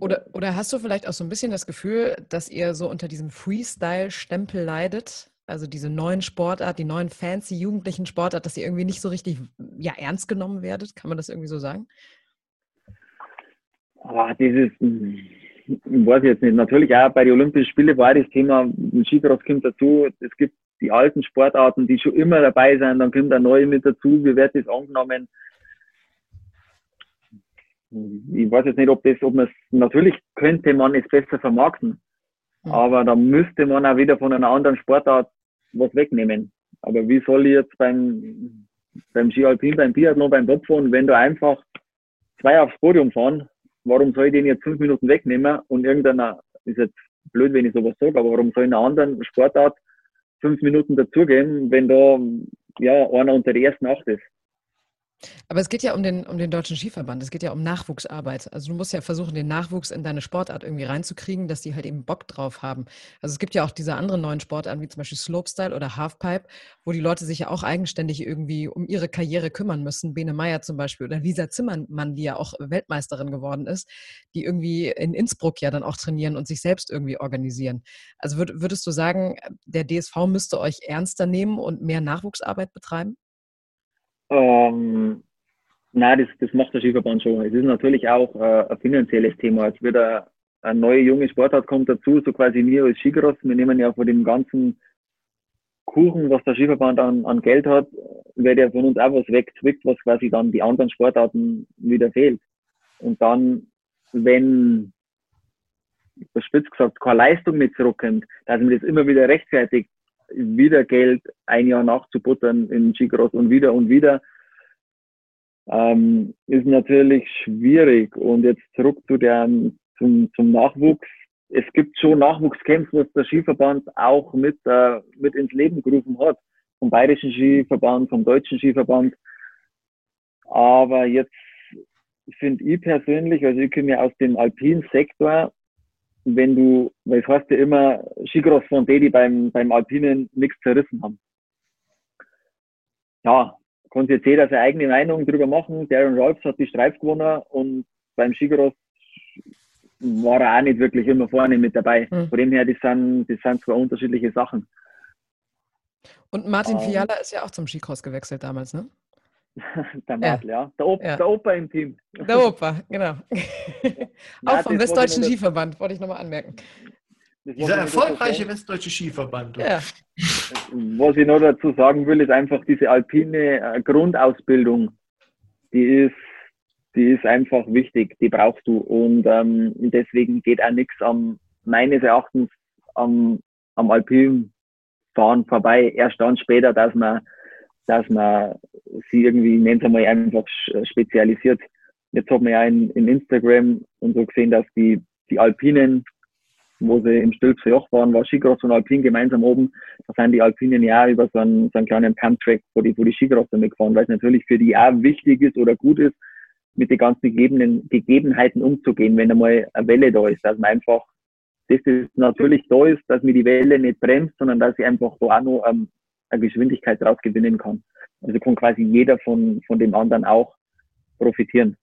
oder, oder hast du vielleicht auch so ein bisschen das Gefühl, dass ihr so unter diesem Freestyle-Stempel leidet? Also diese neuen Sportart, die neuen fancy jugendlichen Sportart, dass ihr irgendwie nicht so richtig ja, ernst genommen werdet? Kann man das irgendwie so sagen? Aber dieses, weiß ich jetzt nicht. Natürlich auch bei den Olympischen Spielen war das Thema, ein Skicross kommt dazu. Es gibt die alten Sportarten, die schon immer dabei sind, dann kommt ein neue mit dazu. Wie wird das angenommen? Ich weiß jetzt nicht, ob das, ob man es, natürlich könnte man es besser vermarkten. Mhm. Aber da müsste man auch wieder von einer anderen Sportart was wegnehmen. Aber wie soll ich jetzt beim, beim Ski Alpin, beim Biathlon, beim Topfahren, wenn du einfach zwei aufs Podium fahren, warum soll ich den jetzt fünf Minuten wegnehmen und irgendeiner, ist jetzt blöd, wenn ich sowas sage, aber warum soll ich einer anderen Sportart fünf Minuten dazugeben, wenn da ja einer unter der ersten acht ist? Aber es geht ja um den, um den Deutschen Skiverband, es geht ja um Nachwuchsarbeit. Also du musst ja versuchen, den Nachwuchs in deine Sportart irgendwie reinzukriegen, dass die halt eben Bock drauf haben. Also es gibt ja auch diese anderen neuen Sportarten, wie zum Beispiel Slopestyle oder Halfpipe, wo die Leute sich ja auch eigenständig irgendwie um ihre Karriere kümmern müssen. Bene Meyer zum Beispiel oder Lisa Zimmermann, die ja auch Weltmeisterin geworden ist, die irgendwie in Innsbruck ja dann auch trainieren und sich selbst irgendwie organisieren. Also würd, würdest du sagen, der DSV müsste euch ernster nehmen und mehr Nachwuchsarbeit betreiben? Ähm, nein, das, das macht der Skiverband schon. Es ist natürlich auch äh, ein finanzielles Thema. Es wird eine, eine neue junge Sportart kommt dazu, so quasi wir als Skicross. Wir nehmen ja von dem ganzen Kuchen, was der Skiverband an, an Geld hat, wird ja von uns auch was wegzwickt, was quasi dann die anderen Sportarten wieder fehlt. Und dann, wenn, spitz gesagt, keine Leistung mit zurückkommt, dass man das immer wieder rechtfertigt, wieder Geld ein Jahr nachzubuttern in Skicross und wieder und wieder, ähm, ist natürlich schwierig. Und jetzt zurück zu der, zum, zum Nachwuchs. Es gibt schon Nachwuchscamps, was der Skiverband auch mit, äh, mit ins Leben gerufen hat. Vom Bayerischen Skiverband, vom Deutschen Skiverband. Aber jetzt finde ich persönlich, also ich komme ja aus dem alpinen Sektor, wenn du, weil es heißt ja immer, Skicross von die, die beim, beim Alpinen nichts zerrissen haben. Ja, konnte jetzt jeder seine eigene Meinung drüber machen. Darren Rolfs hat die Streif gewonnen und beim Skicross war er auch nicht wirklich immer vorne mit dabei. Mhm. Von dem her, das sind, das sind zwei unterschiedliche Sachen. Und Martin um, Fiala ist ja auch zum Skicross gewechselt damals, ne? der Martel, ja. ja. Der, Op ja. der Opa im Team. Der Opa, genau. auch vom Westdeutschen Skiverband, wollte ich nochmal anmerken. Dieser erfolgreiche Westdeutsche Skiverband. Ja. Was ich noch dazu sagen will, ist einfach diese alpine äh, Grundausbildung, die ist, die ist einfach wichtig, die brauchst du. Und ähm, deswegen geht auch nichts am, meines Erachtens am, am Alpinfahren vorbei. Erst dann später, dass man dass man sie irgendwie, nennen Sie mal, einfach spezialisiert. Jetzt hat man ja in, in Instagram und so gesehen, dass die, die Alpinen, wo sie im Stülpser Joch waren, war Skicross und Alpin gemeinsam oben. Da sind die Alpinen ja über so einen, so einen kleinen Pumptrack, wo die, wo die Skicrosser mitgefahren, weil es natürlich für die auch wichtig ist oder gut ist, mit den ganzen gegebenen, Gegebenheiten umzugehen, wenn einmal eine Welle da ist, dass man einfach, dass das natürlich da ist, dass mir die Welle nicht bremst, sondern dass ich einfach da auch noch ähm, eine Geschwindigkeit daraus gewinnen kann. Also kann quasi jeder von, von dem anderen auch profitieren.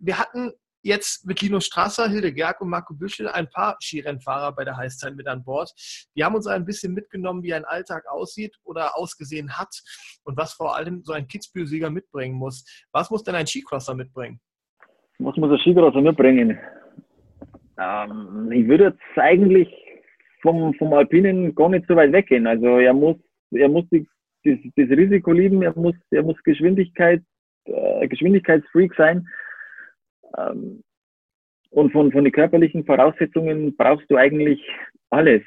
Wir hatten jetzt mit Linus Strasser, Hilde Gerg und Marco Büschel ein paar Skirennfahrer bei der Heißzeit mit an Bord. Die haben uns ein bisschen mitgenommen, wie ein Alltag aussieht oder ausgesehen hat und was vor allem so ein Kitzbühel-Sieger mitbringen muss. Was muss denn ein Skicrosser mitbringen? Was muss ein Skicrosser mitbringen? Ähm, ich würde jetzt eigentlich vom, vom Alpinen gar nicht so weit weggehen. Also er muss er muss die, das, das Risiko lieben, er muss, er muss Geschwindigkeit, äh, Geschwindigkeitsfreak sein. Ähm, und von, von den körperlichen Voraussetzungen brauchst du eigentlich alles.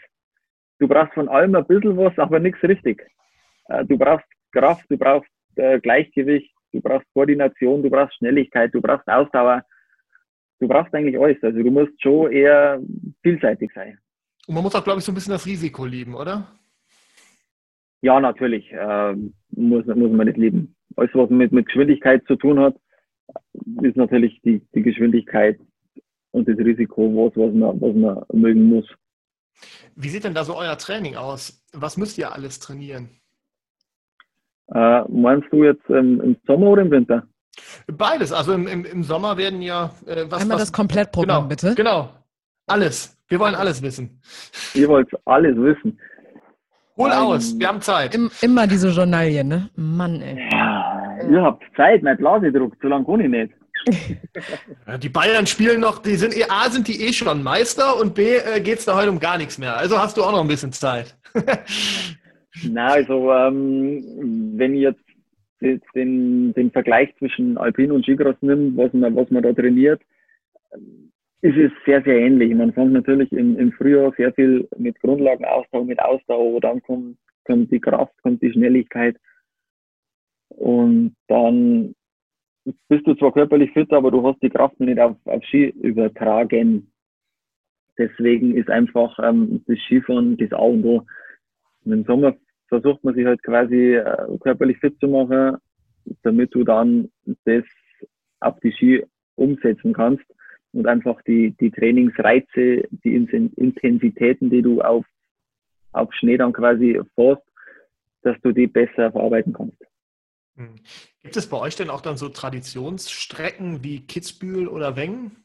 Du brauchst von allem ein bisschen was, aber nichts richtig. Äh, du brauchst Kraft, du brauchst äh, Gleichgewicht, du brauchst Koordination, du brauchst Schnelligkeit, du brauchst Ausdauer. Du brauchst eigentlich alles. Also du musst schon eher vielseitig sein. Und man muss auch, glaube ich, so ein bisschen das Risiko lieben, oder? Ja, natürlich äh, muss, muss man nicht lieben. Alles, was mit, mit Geschwindigkeit zu tun hat, ist natürlich die, die Geschwindigkeit und das Risiko, was, was, man, was man mögen muss. Wie sieht denn da so euer Training aus? Was müsst ihr alles trainieren? Äh, meinst du jetzt ähm, im Sommer oder im Winter? Beides. Also im, im, im Sommer werden ja äh, was. Einmal was, das Komplettprogramm, genau, bitte. Genau. Alles. Wir wollen alles wissen. Ihr wollt alles wissen. Hol aus, wir haben Zeit. Im, immer diese Journalien, ne? Mann, ey. Ja, ihr habt Zeit, mein Blasedruck, so lange kann ich nicht. Die Bayern spielen noch, die sind eh, A, sind die eh schon Meister und B, äh, geht es da heute um gar nichts mehr. Also hast du auch noch ein bisschen Zeit. Na, also ähm, wenn ich jetzt den, den Vergleich zwischen Alpin und Skicross nimmt, was man, was man da trainiert, ist es sehr, sehr ähnlich. Man fängt natürlich im, im Frühjahr sehr viel mit Grundlagenausdauer, mit Ausdauer, dann kommt, kommt die Kraft, kommt die Schnelligkeit und dann bist du zwar körperlich fit, aber du hast die Kraft nicht auf, auf Ski übertragen. Deswegen ist einfach ähm, das Skifahren das A und O. Im Sommer versucht man sich halt quasi äh, körperlich fit zu machen, damit du dann das auf die Ski umsetzen kannst und einfach die, die Trainingsreize, die Intensitäten, die du auf, auf Schnee dann quasi fährst, dass du die besser verarbeiten kannst. Hm. Gibt es bei euch denn auch dann so Traditionsstrecken wie Kitzbühel oder Wengen?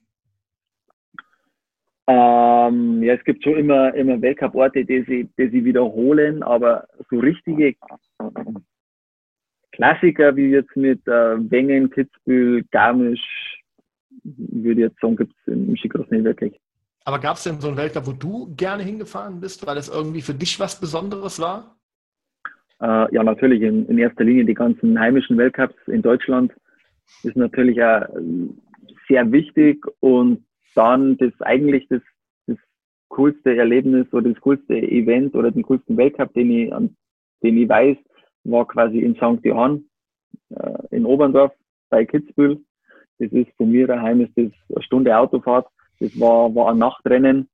Ähm, ja, es gibt schon immer, immer Weltcup-Orte, die sie, die sie wiederholen, aber so richtige Klassiker wie jetzt mit äh, Wengen, Kitzbühel, Garmisch, würde jetzt sagen, gibt es im Skicross nicht wirklich. Aber gab es denn so einen Weltcup, wo du gerne hingefahren bist, weil es irgendwie für dich was Besonderes war? Äh, ja, natürlich in, in, erster Linie die ganzen heimischen Weltcups in Deutschland ist natürlich auch sehr wichtig und dann das eigentlich das, das coolste Erlebnis oder das coolste Event oder den coolsten Weltcup, den ich, an, den ich weiß, war quasi in St. Johann äh, in Oberndorf bei Kitzbühel. Das ist von mir daheim ist das eine Stunde Autofahrt. Das war, war ein Nachtrennen.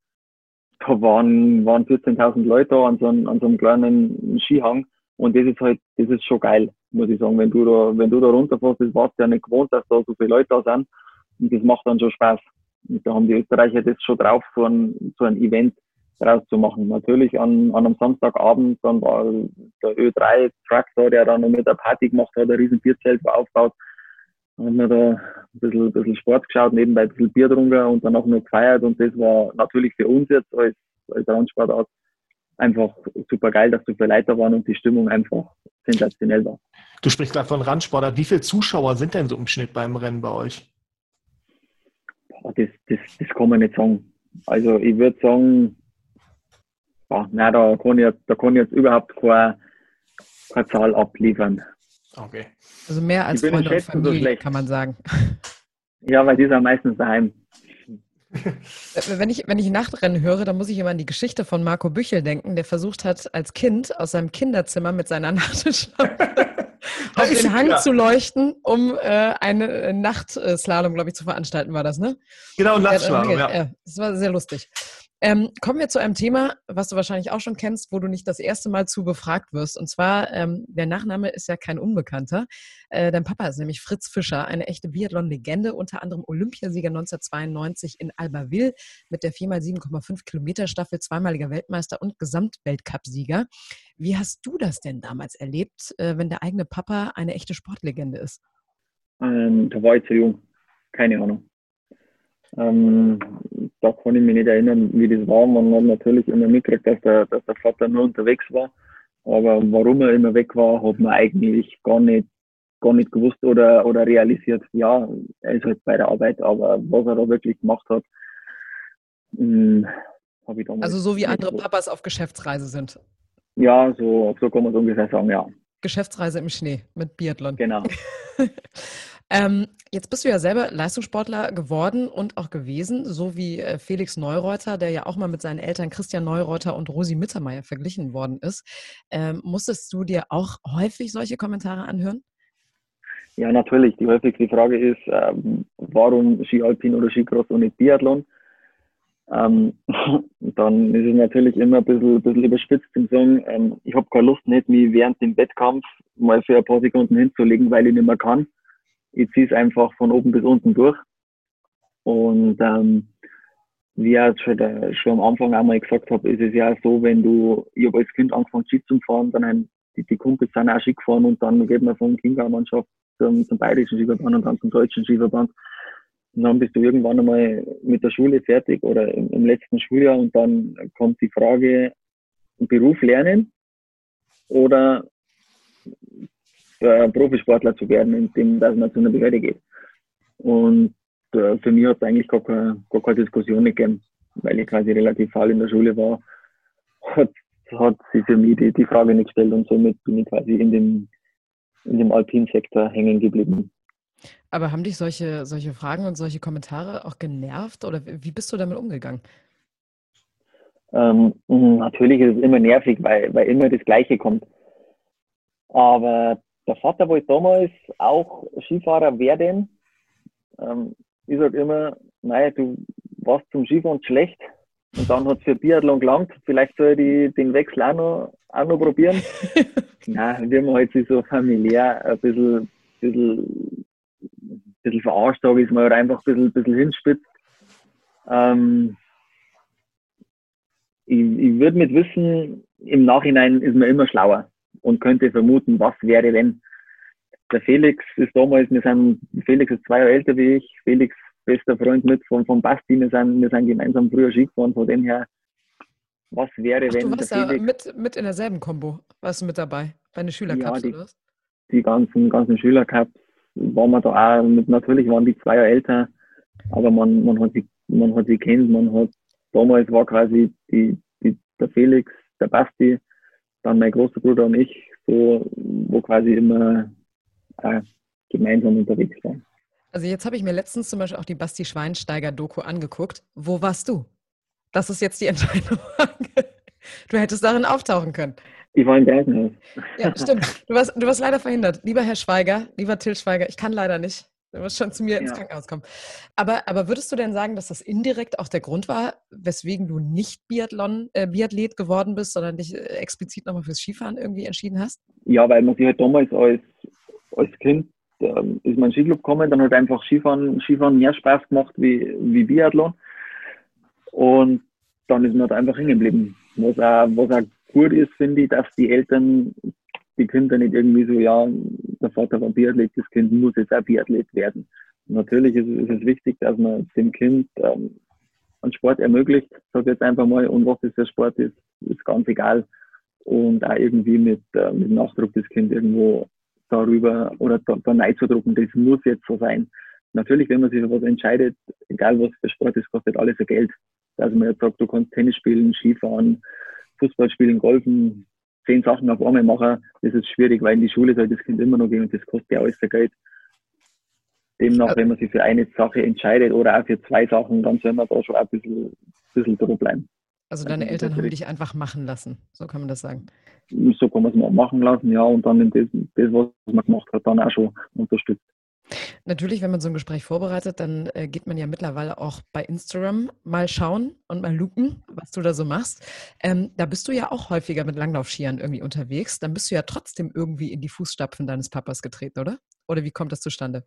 Da waren, waren 14.000 Leute an so, einem, an so einem kleinen Skihang. Und das ist halt, das ist schon geil, muss ich sagen. Wenn du da, wenn du da runterfährst, das warst du ja nicht gewohnt, dass da so viele Leute da sind. Und das macht dann schon Spaß. Und da haben die Österreicher das schon drauf, so ein, so ein Event rauszumachen. Natürlich an, an einem Samstagabend, dann war der Ö3 Traktor, der dann noch mit der Party gemacht hat, ein riesen Bierzelt aufgebaut. Haben wir da ein bisschen, ein bisschen Sport geschaut, nebenbei ein bisschen Bier drunter und dann auch noch gefeiert und das war natürlich für uns jetzt als, als Randsportart einfach super geil, dass so viele Leute waren und die Stimmung einfach sensationell war. Du sprichst gerade von Randsportart. Wie viele Zuschauer sind denn so im Schnitt beim Rennen bei euch? Boah, das, das, das kann man nicht sagen. Also ich würde sagen, boah, nein, da kann ich, da kann ich jetzt überhaupt keine, keine Zahl abliefern. Okay. Also mehr als Freunde und Familie, so kann man sagen. Ja, weil die sind meistens daheim. Äh, wenn ich, wenn ich Nachtrennen höre, dann muss ich immer an die Geschichte von Marco Büchel denken, der versucht hat, als Kind aus seinem Kinderzimmer mit seiner Nachttischlampe auf den Hang zu leuchten, um äh, eine äh, Nachtslalom, glaube ich, zu veranstalten, war das, ne? Genau, Nachtslalom, ja. ja. Das war sehr lustig. Ähm, kommen wir zu einem Thema, was du wahrscheinlich auch schon kennst, wo du nicht das erste Mal zu befragt wirst. Und zwar, ähm, der Nachname ist ja kein Unbekannter. Äh, dein Papa ist nämlich Fritz Fischer, eine echte Biathlon-Legende, unter anderem Olympiasieger 1992 in Albertville mit der 4x7,5 Kilometer Staffel, zweimaliger Weltmeister und Gesamtweltcupsieger. Wie hast du das denn damals erlebt, äh, wenn der eigene Papa eine echte Sportlegende ist? Ähm, da war ich zu jung. Keine Ahnung. Ähm, da kann ich mich nicht erinnern, wie das war. Man hat natürlich immer mitgekriegt, dass der, dass der Vater nur unterwegs war. Aber warum er immer weg war, hat man eigentlich gar nicht, gar nicht gewusst oder, oder realisiert. Ja, er ist halt bei der Arbeit, aber was er da wirklich gemacht hat, hm, habe ich damals. Also so wie andere gewusst. Papas auf Geschäftsreise sind. Ja, so, so kann man es ungefähr sagen, ja. Geschäftsreise im Schnee mit Biathlon. Genau. ähm, jetzt bist du ja selber Leistungssportler geworden und auch gewesen, so wie äh, Felix Neureuter, der ja auch mal mit seinen Eltern Christian Neureuter und Rosi Mittermeier verglichen worden ist. Ähm, musstest du dir auch häufig solche Kommentare anhören? Ja, natürlich. Die häufigste Frage ist, ähm, warum Ski Alpin oder Skicross und nicht Biathlon? ähm, dann ist es natürlich immer ein bisschen, ein bisschen überspitzt zu sagen, ähm, ich habe keine Lust nicht, mich während dem Wettkampf mal für ein paar Sekunden hinzulegen, weil ich nicht mehr kann. Ich ziehe es einfach von oben bis unten durch. Und ähm, wie ich schon, der, schon am Anfang einmal gesagt habe, ist es ja so, wenn du, ich habe als Kind angefangen Ski zu fahren, dann haben die, die Kumpels sind auch Ski gefahren und dann geht man von Kindermannschaft zum, zum bayerischen Skiverband und dann zum deutschen Skiverband. Und dann bist du irgendwann einmal mit der Schule fertig oder im, im letzten Schuljahr und dann kommt die Frage, Beruf lernen oder äh, Profisportler zu werden, indem dass man zu einer Behörde geht. Und äh, für mich hat es eigentlich gar keine, gar keine Diskussion gegeben, weil ich quasi relativ faul in der Schule war, hat, hat sie für mich die, die Frage nicht gestellt und somit bin ich quasi in dem, in dem Alpinsektor hängen geblieben. Aber haben dich solche, solche Fragen und solche Kommentare auch genervt oder wie bist du damit umgegangen? Ähm, natürlich ist es immer nervig, weil, weil immer das Gleiche kommt. Aber der Vater wollte damals auch Skifahrer werden. Ähm, ich sage immer, naja, du warst zum Skifahren schlecht und dann hat es für Biathlon gelangt. Vielleicht soll ich den Wechsel auch noch, auch noch probieren. Nein, wir haben halt so familiär ein bisschen, bisschen, bisschen verarscht, sage ich mal, oder einfach ein bisschen, bisschen hinspitzt. Ähm, ich, ich würde mit Wissen, im Nachhinein ist man immer schlauer und könnte vermuten, was wäre, wenn. Der Felix ist damals, wir sind, Felix ist zwei Jahre älter wie ich, Felix bester Freund mit von, von Basti, wir sind, wir sind gemeinsam früher Ski gefahren, von dem her, was wäre, Ach, wenn. Du warst ja mit, mit in derselben Kombo, warst du mit dabei, bei den Schülercups, ja, die, oder was? Die ganzen, ganzen Schülercups waren wir da auch, mit, natürlich waren die zwei Jahre älter, aber man, man hat sie, man hat sie kennt, man hat, damals war quasi die, die, der Felix, der Basti, dann mein großer Bruder und ich, so, wo quasi immer äh, gemeinsam unterwegs waren. Also jetzt habe ich mir letztens zum Beispiel auch die Basti Schweinsteiger-Doku angeguckt. Wo warst du? Das ist jetzt die entscheidende Frage. Du hättest darin auftauchen können. Ich war im Krankenhaus. Ja, stimmt. Du warst, du warst leider verhindert. Lieber Herr Schweiger, lieber Till Schweiger, ich kann leider nicht. Du musst schon zu mir ja. ins Krankenhaus kommen. Aber, aber würdest du denn sagen, dass das indirekt auch der Grund war, weswegen du nicht Biathlon, äh, Biathlet geworden bist, sondern dich äh, explizit nochmal fürs Skifahren irgendwie entschieden hast? Ja, weil man sich halt damals als, als Kind ähm, ist man Skiclub gekommen, dann hat einfach Skifahren, Skifahren mehr Spaß gemacht wie, wie Biathlon. Und dann ist man da einfach hängen geblieben. Was auch, was auch gut ist, finde ich, dass die Eltern die Kinder nicht irgendwie so, ja, der Vater war Biathlet, das Kind muss jetzt auch Biathlet werden. Natürlich ist, ist, es wichtig, dass man dem Kind ähm, einen Sport ermöglicht, sag jetzt einfach mal, und was das für Sport ist, ist ganz egal. Und auch irgendwie mit, äh, mit Nachdruck das Kind irgendwo darüber oder da, da Nein zu drucken, das muss jetzt so sein. Natürlich, wenn man sich für was entscheidet, egal was für Sport ist, kostet alles Geld. Also man jetzt sagt, du kannst Tennis spielen, Skifahren, Fußball spielen, Golfen, zehn Sachen auf einmal machen, das ist schwierig, weil in die Schule soll das Kind immer noch gehen und das kostet ja alles Geld. Demnach, wenn man sich für eine Sache entscheidet oder auch für zwei Sachen, dann soll man da schon ein bisschen, ein bisschen drüber bleiben. Also deine also Eltern haben dich einfach machen lassen, so kann man das sagen. So kann man es machen lassen, ja, und dann das, das, was man gemacht hat, dann auch schon unterstützt. Natürlich, wenn man so ein Gespräch vorbereitet, dann äh, geht man ja mittlerweile auch bei Instagram mal schauen und mal lupen, was du da so machst. Ähm, da bist du ja auch häufiger mit Langlaufskiern irgendwie unterwegs. Dann bist du ja trotzdem irgendwie in die Fußstapfen deines Papas getreten, oder? Oder wie kommt das zustande?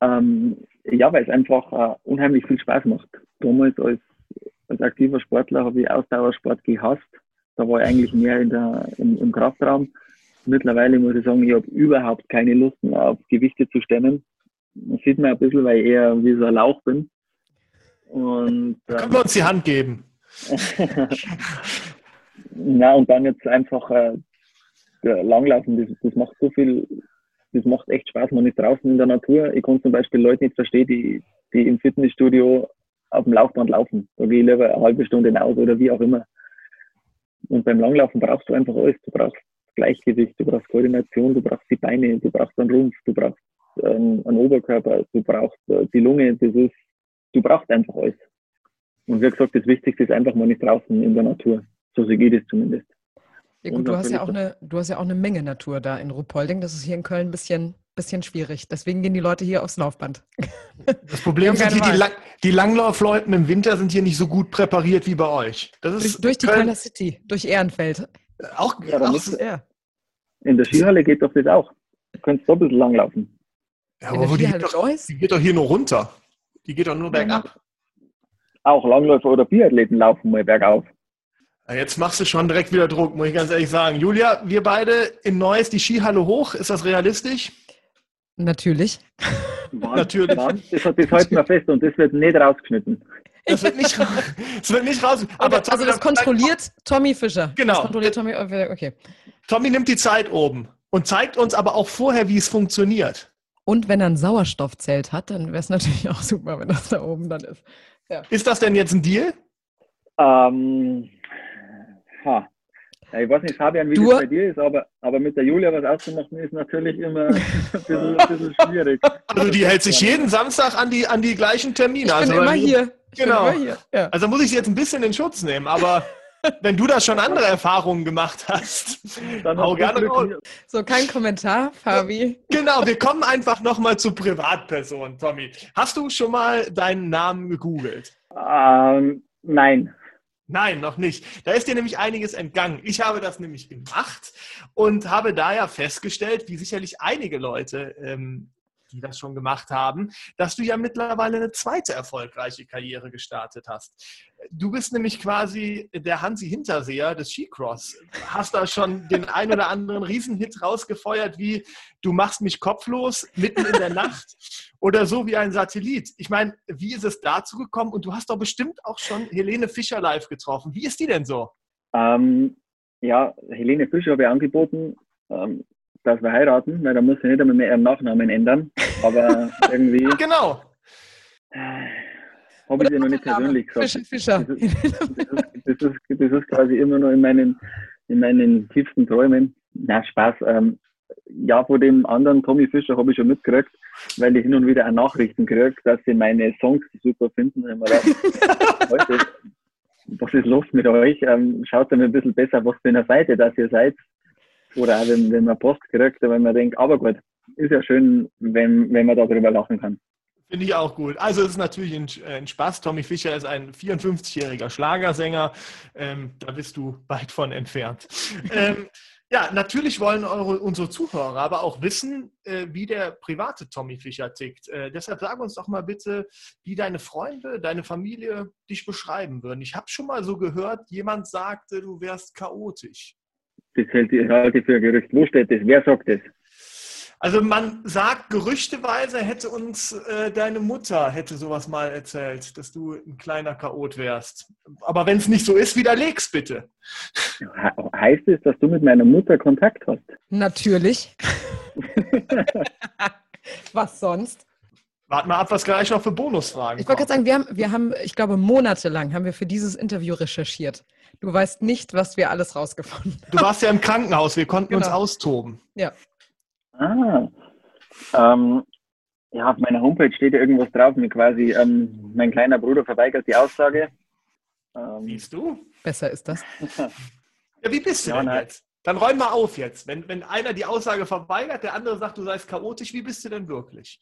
Ähm, ja, weil es einfach äh, unheimlich viel Spaß macht. Damals als, als aktiver Sportler habe ich Ausdauersport gehasst. Da war ich eigentlich mehr in der, im, im Kraftraum mittlerweile muss ich sagen, ich habe überhaupt keine Lust mehr auf Gewichte zu stemmen. Das sieht man ein bisschen, weil ich eher wie so ein Lauch bin. Und, da können wir uns die Hand geben. Na, und dann jetzt einfach äh, Langlaufen, das, das macht so viel, das macht echt Spaß. Man ist draußen in der Natur. Ich kann zum Beispiel Leute nicht verstehen, die, die im Fitnessstudio auf dem Laufband laufen. Da gehe ich lieber eine halbe Stunde hinaus oder wie auch immer. Und beim Langlaufen brauchst du einfach alles. Du brauchst Gleichgewicht, du brauchst Koordination, du brauchst die Beine, du brauchst einen Rumpf, du brauchst ähm, einen Oberkörper, du brauchst äh, die Lunge, das ist, du brauchst einfach alles. Und wie gesagt, das Wichtigste ist einfach mal nicht draußen in der Natur. So sehe ich das zumindest. Ja gut, du hast ja, auch eine, du hast ja auch eine Menge Natur da in Ruppolding. Das ist hier in Köln ein bisschen, bisschen schwierig. Deswegen gehen die Leute hier aufs Laufband. Das Problem sind hier, die, Lang die Langlaufleuten im Winter sind hier nicht so gut präpariert wie bei euch. Das ist durch, durch die Kölner City, durch Ehrenfeld. Auch, ja, auch ja. In der Skihalle geht doch das auch. Du könntest doppelt lang laufen. Ja, aber wo die, geht doch, die geht doch hier nur runter. Die geht doch nur bergab. Auch Langläufer oder Biathleten laufen mal bergauf. Jetzt machst du schon direkt wieder Druck, muss ich ganz ehrlich sagen. Julia, wir beide in Neues die Skihalle hoch. Ist das realistisch? Natürlich. Natürlich. Das, das halten wir fest und das wird nicht rausgeschnitten. Das wird nicht, das wird nicht raus. Aber Tommy, also das kontrolliert Tommy Fischer. Genau. Das kontrolliert Tommy, okay. Tommy nimmt die Zeit oben und zeigt uns aber auch vorher, wie es funktioniert. Und wenn er ein Sauerstoffzelt hat, dann wäre es natürlich auch super, wenn das da oben dann ist. Ja. Ist das denn jetzt ein Deal? Ähm, ha. Ja, ich weiß nicht, Fabian, wie du, das bei dir ist, aber, aber mit der Julia was auszumachen ist natürlich immer ein bisschen, ein bisschen schwierig. Also die hält sich jeden Samstag an die, an die gleichen Termine. Ich also bin immer hier. Ich genau. Immer hier. Ja. Also muss ich sie jetzt ein bisschen in Schutz nehmen, aber wenn du da schon andere Erfahrungen gemacht hast, dann hau gerne raus. So, kein Kommentar, Fabi. Genau, wir kommen einfach nochmal zu Privatpersonen, Tommy. Hast du schon mal deinen Namen gegoogelt? Ähm, nein. Nein, noch nicht. Da ist dir nämlich einiges entgangen. Ich habe das nämlich gemacht und habe daher festgestellt, wie sicherlich einige Leute ähm, die das schon gemacht haben, dass du ja mittlerweile eine zweite erfolgreiche Karriere gestartet hast. Du bist nämlich quasi der Hansi Hinterseher des Skicross. Hast da schon den ein oder anderen Riesenhit rausgefeuert, wie du machst mich kopflos mitten in der Nacht oder so wie ein Satellit. Ich meine, wie ist es dazu gekommen? Und du hast doch bestimmt auch schon Helene Fischer live getroffen. Wie ist die denn so? Ähm, ja, Helene Fischer habe ich angeboten. Ähm, dass wir heiraten, weil da muss ich nicht einmal mehr ihren Nachnamen ändern. Aber irgendwie. genau. Habe ich dir noch nicht persönlich gesagt. Fischer, Fischer. Das ist, das, ist, das, ist, quasi immer noch in meinen, in meinen tiefsten Träumen. Na, Spaß. Ähm, ja, von dem anderen Tommy Fischer habe ich schon mitgekriegt, weil ich hin und wieder auch Nachrichten kriege, dass sie meine Songs super finden. was ist los mit euch? Ähm, schaut mir ein bisschen besser, was für eine Seite das ihr seid. Oder auch wenn, wenn man Post kriegt, wenn man denkt, aber gut, ist ja schön, wenn, wenn man darüber lachen kann. Finde ich auch gut. Also es ist natürlich ein, ein Spaß. Tommy Fischer ist ein 54-jähriger Schlagersänger. Ähm, da bist du weit von entfernt. ähm, ja, natürlich wollen eure, unsere Zuhörer aber auch wissen, äh, wie der private Tommy Fischer tickt. Äh, deshalb sag uns doch mal bitte, wie deine Freunde, deine Familie dich beschreiben würden. Ich habe schon mal so gehört, jemand sagte, du wärst chaotisch. Das halte ich für ein Gerücht. Wo steht das? Wer sagt das? Also man sagt gerüchteweise hätte uns äh, deine Mutter hätte sowas mal erzählt, dass du ein kleiner Chaot wärst. Aber wenn es nicht so ist, widerleg's bitte. Heißt es, dass du mit meiner Mutter Kontakt hast? Natürlich. was sonst? Warten wir ab, was gleich noch für Bonusfragen Ich wollte gerade sagen, wir haben, wir haben, ich glaube, monatelang haben wir für dieses Interview recherchiert. Du weißt nicht, was wir alles rausgefunden haben. Du warst ja im Krankenhaus, wir konnten genau. uns austoben. Ja. Ah. Ähm, ja, auf meiner Homepage steht ja irgendwas drauf mit quasi, ähm, mein kleiner Bruder verweigert die Aussage. Ähm, Siehst du? Besser ist das. ja, wie bist du ja, denn nein. jetzt? Dann räum mal auf jetzt. Wenn, wenn einer die Aussage verweigert, der andere sagt, du seist chaotisch, wie bist du denn wirklich?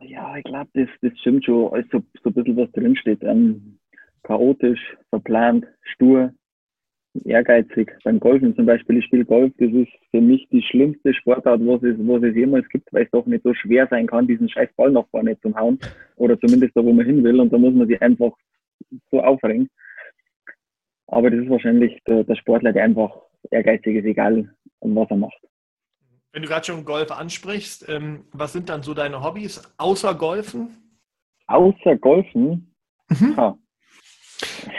Ja, ich glaube, das, das stimmt schon, als so, so ein bisschen was drinsteht. Ähm, chaotisch, verplant, stur, ehrgeizig. Beim Golfen zum Beispiel, ich spiele Golf, das ist für mich die schlimmste Sportart, was es, was es jemals gibt, weil es doch nicht so schwer sein kann, diesen scheiß Ball nach vorne zu hauen. Oder zumindest da, wo man hin will. Und da muss man sich einfach so aufregen. Aber das ist wahrscheinlich der, der Sportler, der einfach ehrgeizig ist, egal was er macht. Wenn du gerade schon Golf ansprichst, ähm, was sind dann so deine Hobbys außer Golfen? Außer Golfen? Mhm.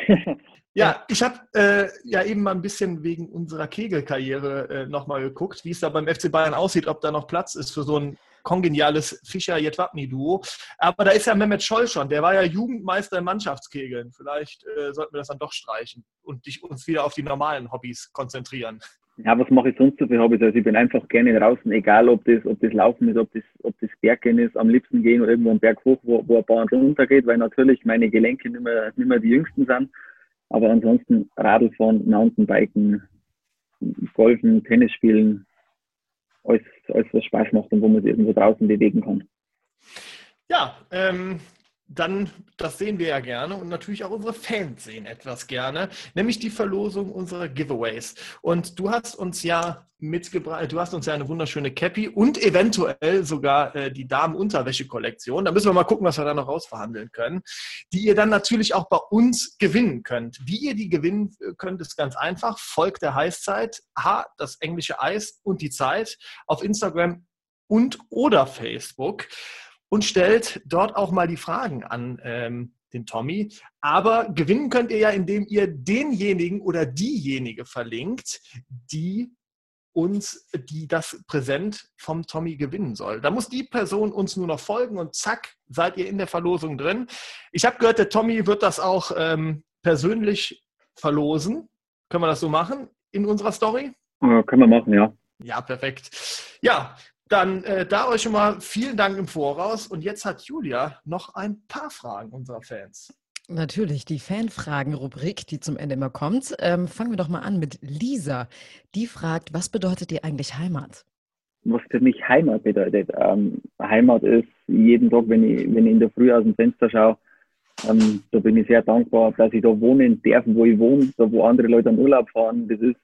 Ja, ich habe äh, ja eben mal ein bisschen wegen unserer Kegelkarriere äh, nochmal geguckt, wie es da beim FC Bayern aussieht, ob da noch Platz ist für so ein kongeniales Fischer-Jetwapni-Duo. Aber da ist ja Mehmet Scholl schon, der war ja Jugendmeister im Mannschaftskegeln. Vielleicht äh, sollten wir das dann doch streichen und dich, uns wieder auf die normalen Hobbys konzentrieren. Ja, was mache ich sonst so für Hobbys? Also ich bin einfach gerne draußen, egal ob das, ob das Laufen ist, ob das, ob das Berggehen ist, am liebsten gehen oder irgendwo einen Berg hoch, wo, wo ein Bahn runter geht, weil natürlich meine Gelenke nicht mehr, nicht mehr die jüngsten sind. Aber ansonsten Radlfahren, Mountainbiken, Golfen, Tennis spielen, alles, alles was Spaß macht und wo man sich irgendwo draußen bewegen kann. Ja, ähm, dann, das sehen wir ja gerne und natürlich auch unsere Fans sehen etwas gerne, nämlich die Verlosung unserer Giveaways. Und du hast uns ja mitgebracht, du hast uns ja eine wunderschöne Cappy und eventuell sogar äh, die Damen-Unterwäsche-Kollektion. Da müssen wir mal gucken, was wir da noch rausverhandeln können, die ihr dann natürlich auch bei uns gewinnen könnt. Wie ihr die gewinnen könnt, ist ganz einfach. Folgt der Heißzeit, H, das englische Eis und die Zeit auf Instagram und oder Facebook und stellt dort auch mal die Fragen an ähm, den Tommy. Aber gewinnen könnt ihr ja, indem ihr denjenigen oder diejenige verlinkt, die uns die das Präsent vom Tommy gewinnen soll. Da muss die Person uns nur noch folgen und zack, seid ihr in der Verlosung drin. Ich habe gehört, der Tommy wird das auch ähm, persönlich verlosen. Können wir das so machen in unserer Story? Ja, können wir machen, ja. Ja, perfekt. Ja, dann äh, da euch schon mal vielen Dank im Voraus. Und jetzt hat Julia noch ein paar Fragen unserer Fans. Natürlich, die Fanfragen-Rubrik, die zum Ende immer kommt. Ähm, fangen wir doch mal an mit Lisa. Die fragt, was bedeutet dir eigentlich Heimat? Was für mich Heimat bedeutet. Ähm, Heimat ist jeden Tag, wenn ich, wenn ich in der Früh aus dem Fenster schaue, ähm, da bin ich sehr dankbar, dass ich da wohnen darf, wo ich wohne, da wo andere Leute in Urlaub fahren. Das ist,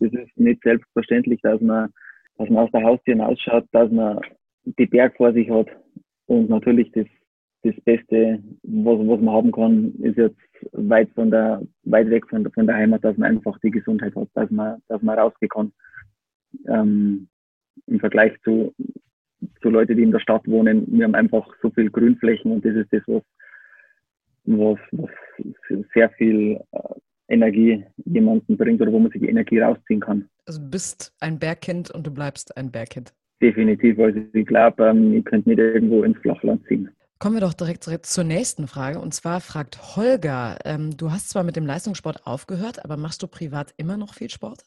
das ist nicht selbstverständlich, dass man, dass man aus der Haustür hinausschaut, dass man die Berg vor sich hat und natürlich das das Beste, was, was man haben kann, ist jetzt weit von der, weit weg von der, von der Heimat, dass man einfach die Gesundheit hat, dass man, dass man rausgehen. Ähm, Im Vergleich zu, zu Leuten, die in der Stadt wohnen, wir haben einfach so viel Grünflächen und das ist das, was, was, was sehr viel äh, Energie jemanden bringt oder wo man sich die Energie rausziehen kann. Also du bist ein Bergkind und du bleibst ein Bergkind. Definitiv, also ich glaube, ähm, ich könnte nicht irgendwo ins Flachland ziehen. Kommen wir doch direkt zur nächsten Frage. Und zwar fragt Holger, ähm, du hast zwar mit dem Leistungssport aufgehört, aber machst du privat immer noch viel Sport?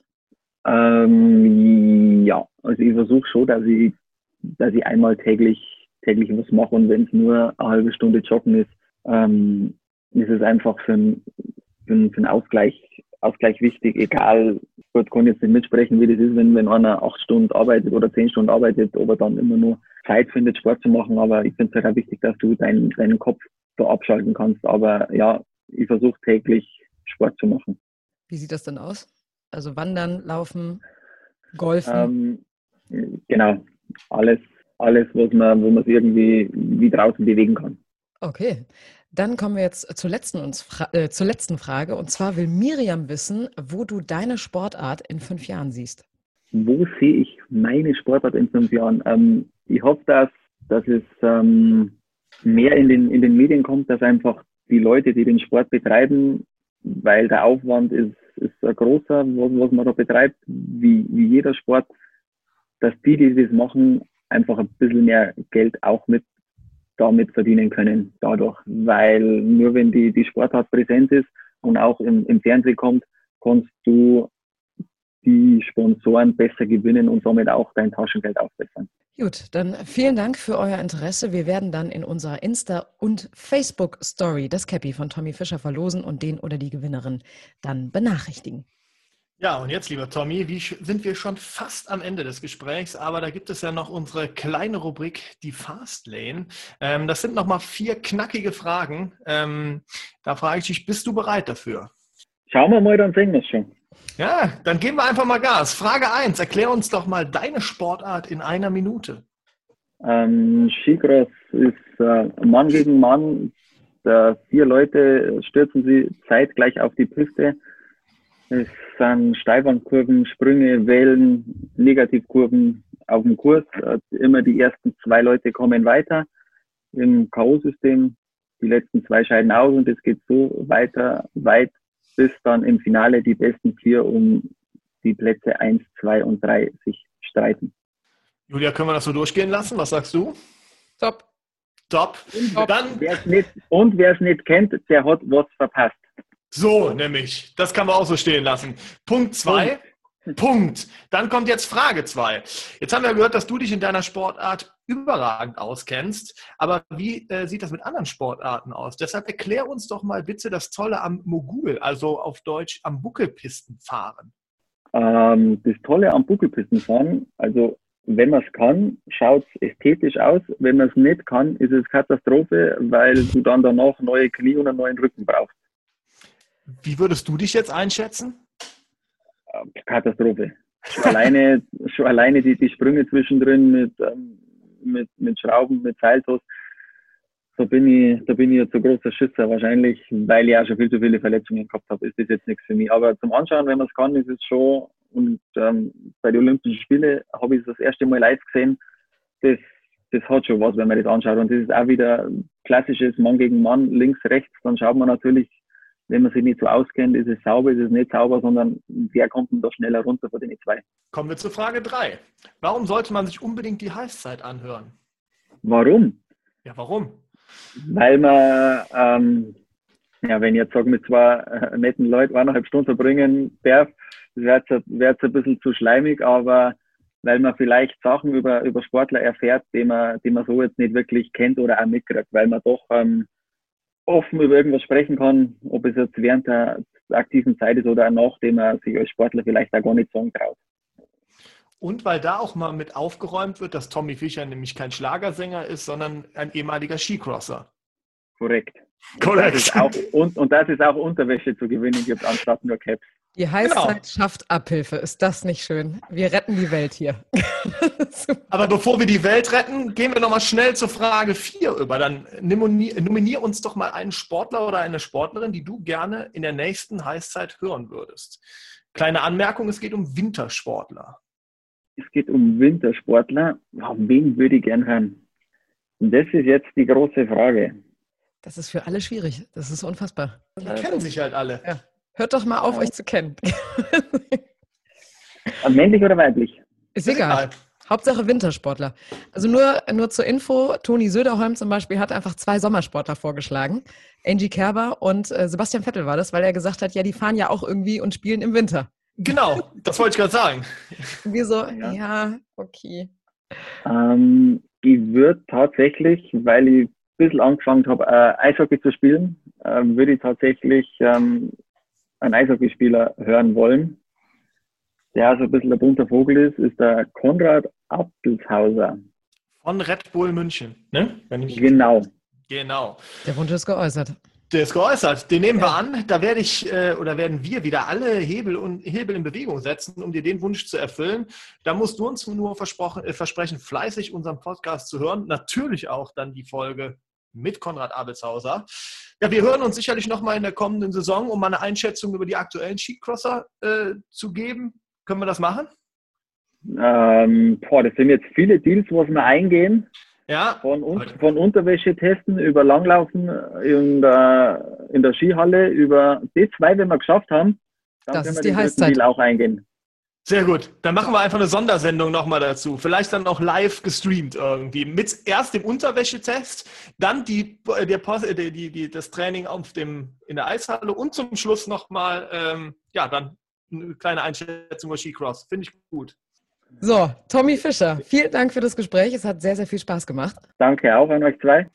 Ähm, ja, also ich versuche schon, dass ich, dass ich einmal täglich, täglich was mache und wenn es nur eine halbe Stunde joggen ist, ähm, ist es einfach für, ein, für, für einen Ausgleich, Ausgleich wichtig, egal, ich kann jetzt nicht mitsprechen, wie das ist, wenn, wenn einer acht Stunden arbeitet oder zehn Stunden arbeitet, ob er dann immer nur Zeit findet, Sport zu machen. Aber ich finde es halt auch wichtig, dass du deinen, deinen Kopf so abschalten kannst. Aber ja, ich versuche täglich Sport zu machen. Wie sieht das denn aus? Also wandern, laufen, golfen? Ähm, genau, alles, alles, was man, wo man sich irgendwie wie draußen bewegen kann. Okay. Dann kommen wir jetzt zur letzten, äh, zur letzten Frage. Und zwar will Miriam wissen, wo du deine Sportart in fünf Jahren siehst. Wo sehe ich meine Sportart in fünf Jahren? Ähm, ich hoffe, dass, dass es ähm, mehr in den, in den Medien kommt, dass einfach die Leute, die den Sport betreiben, weil der Aufwand ist, ist ein großer, was, was man da betreibt, wie, wie jeder Sport, dass die, die das machen, einfach ein bisschen mehr Geld auch mit damit verdienen können dadurch. Weil nur wenn die, die Sportart präsent ist und auch im, im Fernsehen kommt, kannst du die Sponsoren besser gewinnen und somit auch dein Taschengeld aufbessern. Gut, dann vielen Dank für euer Interesse. Wir werden dann in unserer Insta- und Facebook-Story das Cappy von Tommy Fischer verlosen und den oder die Gewinnerin dann benachrichtigen. Ja, und jetzt, lieber Tommy, wie sind wir schon fast am Ende des Gesprächs, aber da gibt es ja noch unsere kleine Rubrik, die Fastlane. Ähm, das sind nochmal vier knackige Fragen. Ähm, da frage ich dich, bist du bereit dafür? Schauen wir mal, dann sehen wir es schon. Ja, dann geben wir einfach mal Gas. Frage 1, erklär uns doch mal deine Sportart in einer Minute. Ähm, Skicross ist äh, Mann gegen Mann. Da vier Leute stürzen sie zeitgleich auf die Piste. Es sind Steilwandkurven, Sprünge, Wellen, Negativkurven auf dem Kurs. Äh, immer die ersten zwei Leute kommen weiter im K.O.-System. Die letzten zwei scheiden aus und es geht so weiter, weit, bis dann im Finale die besten vier um die Plätze 1, 2 und 3 sich streiten. Julia, können wir das so durchgehen lassen? Was sagst du? Top. Top. Und, Dann, wer es nicht kennt, der hat was verpasst. So, nämlich. Das kann man auch so stehen lassen. Punkt zwei. Punkt. Dann kommt jetzt Frage zwei. Jetzt haben wir gehört, dass du dich in deiner Sportart überragend auskennst. Aber wie äh, sieht das mit anderen Sportarten aus? Deshalb erklär uns doch mal bitte das Tolle am Mogul, also auf Deutsch am Buckelpistenfahren. Ähm, das Tolle am Buckelpistenfahren, also wenn man es kann, schaut es ästhetisch aus. Wenn man es nicht kann, ist es Katastrophe, weil du dann danach neue Knie und einen neuen Rücken brauchst. Wie würdest du dich jetzt einschätzen? Ähm, Katastrophe. Schon alleine, schon alleine die, die Sprünge zwischendrin mit, ähm, mit, mit Schrauben, mit Seiltos. Da bin ich, da bin ich jetzt so großer Schisser wahrscheinlich, weil ich auch schon viel zu viele Verletzungen gehabt habe, ist das jetzt nichts für mich. Aber zum Anschauen, wenn man es kann, ist es schon. Und ähm, bei den Olympischen Spielen habe ich es das erste Mal live gesehen. Das, das hat schon was, wenn man das anschaut. Und das ist auch wieder klassisches Mann gegen Mann, links, rechts. Dann schaut man natürlich wenn man sich nicht so auskennt, ist es sauber, ist es nicht sauber, sondern wer kommt denn da schneller runter von den zwei. Kommen wir zu Frage 3. Warum sollte man sich unbedingt die Heißzeit anhören? Warum? Ja, warum? Weil man, ähm, ja, wenn ich jetzt sage, mit zwei äh, netten Leuten eineinhalb Stunden verbringen darf, wäre es ein bisschen zu schleimig, aber weil man vielleicht Sachen über, über Sportler erfährt, die man, die man so jetzt nicht wirklich kennt oder auch mitkriegt, weil man doch ähm, offen über irgendwas sprechen kann, ob es jetzt während der aktiven Zeit ist oder nachdem er sich als Sportler vielleicht auch gar nicht sagen traut. Und weil da auch mal mit aufgeräumt wird, dass Tommy Fischer nämlich kein Schlagersänger ist, sondern ein ehemaliger Skicrosser. Korrekt. Korrekt. Und, und, und das ist auch Unterwäsche zu gewinnen gibt, anstatt nur Caps. Die Heißzeit genau. schafft Abhilfe. Ist das nicht schön? Wir retten die Welt hier. Aber bevor wir die Welt retten, gehen wir nochmal schnell zur Frage 4 über. Dann nominier uns doch mal einen Sportler oder eine Sportlerin, die du gerne in der nächsten Heißzeit hören würdest. Kleine Anmerkung, es geht um Wintersportler. Es geht um Wintersportler. wen würde ich gern hören? Und das ist jetzt die große Frage. Das ist für alle schwierig. Das ist unfassbar. Die kennen sich halt alle. Ja. Hört doch mal auf, ja. euch zu kennen. Männlich oder weiblich? Ist egal. Hauptsache Wintersportler. Also nur, nur zur Info, Toni Söderholm zum Beispiel hat einfach zwei Sommersportler vorgeschlagen. Angie Kerber und äh, Sebastian Vettel war das, weil er gesagt hat, ja, die fahren ja auch irgendwie und spielen im Winter. Genau, das wollte ich gerade sagen. Wir so, ja, ja okay. Ähm, ich würde tatsächlich, weil ich ein bisschen angefangen habe, äh, Eishockey zu spielen, äh, würde ich tatsächlich ähm, einen Eishockeyspieler hören wollen, der also ein bisschen ein bunter Vogel ist, ist der Konrad Appelshauser. Von Red Bull München, ne? genau. Genau. Der Wunsch ist geäußert. Der ist geäußert. Den nehmen wir an. Da werde ich äh, oder werden wir wieder alle Hebel und Hebel in Bewegung setzen, um dir den Wunsch zu erfüllen. Da musst du uns nur äh, versprechen, fleißig unseren Podcast zu hören. Natürlich auch dann die Folge mit Konrad Abelshauser. Ja, wir hören uns sicherlich nochmal in der kommenden Saison, um mal eine Einschätzung über die aktuellen Skicrosser äh, zu geben. Können wir das machen? Ähm, boah, das sind jetzt viele Deals, was wir eingehen. Ja. Von, un von Unterwäschetesten über Langlaufen in der, in der Skihalle, über die zwei, wenn wir geschafft haben, dann das können wir ist die Heißzeit. Deal auch eingehen. Sehr gut. Dann machen wir einfach eine Sondersendung nochmal dazu. Vielleicht dann auch live gestreamt irgendwie. Mit erst dem Unterwäschetest, dann die, äh, der, äh, die, die, die, das Training auf dem, in der Eishalle und zum Schluss nochmal, ähm, ja, dann eine kleine Einschätzung über Skicross. Finde ich gut. So, Tommy Fischer, vielen Dank für das Gespräch. Es hat sehr, sehr viel Spaß gemacht. Danke auch an euch zwei.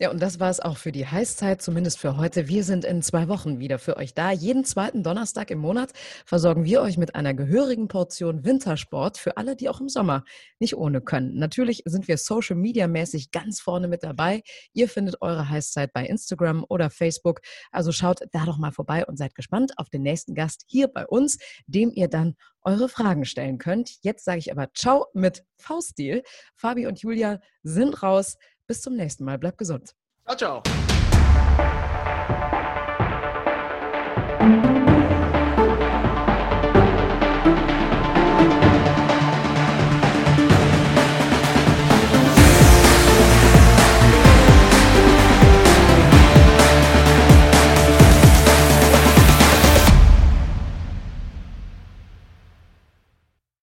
Ja, und das war es auch für die Heißzeit, zumindest für heute. Wir sind in zwei Wochen wieder für euch da. Jeden zweiten Donnerstag im Monat versorgen wir euch mit einer gehörigen Portion Wintersport für alle, die auch im Sommer nicht ohne können. Natürlich sind wir Social Media mäßig ganz vorne mit dabei. Ihr findet eure Heißzeit bei Instagram oder Facebook. Also schaut da doch mal vorbei und seid gespannt auf den nächsten Gast hier bei uns, dem ihr dann eure Fragen stellen könnt. Jetzt sage ich aber Ciao mit V-Stil. Fabi und Julia sind raus. Bis zum nächsten Mal. Bleibt gesund. Ciao, ciao.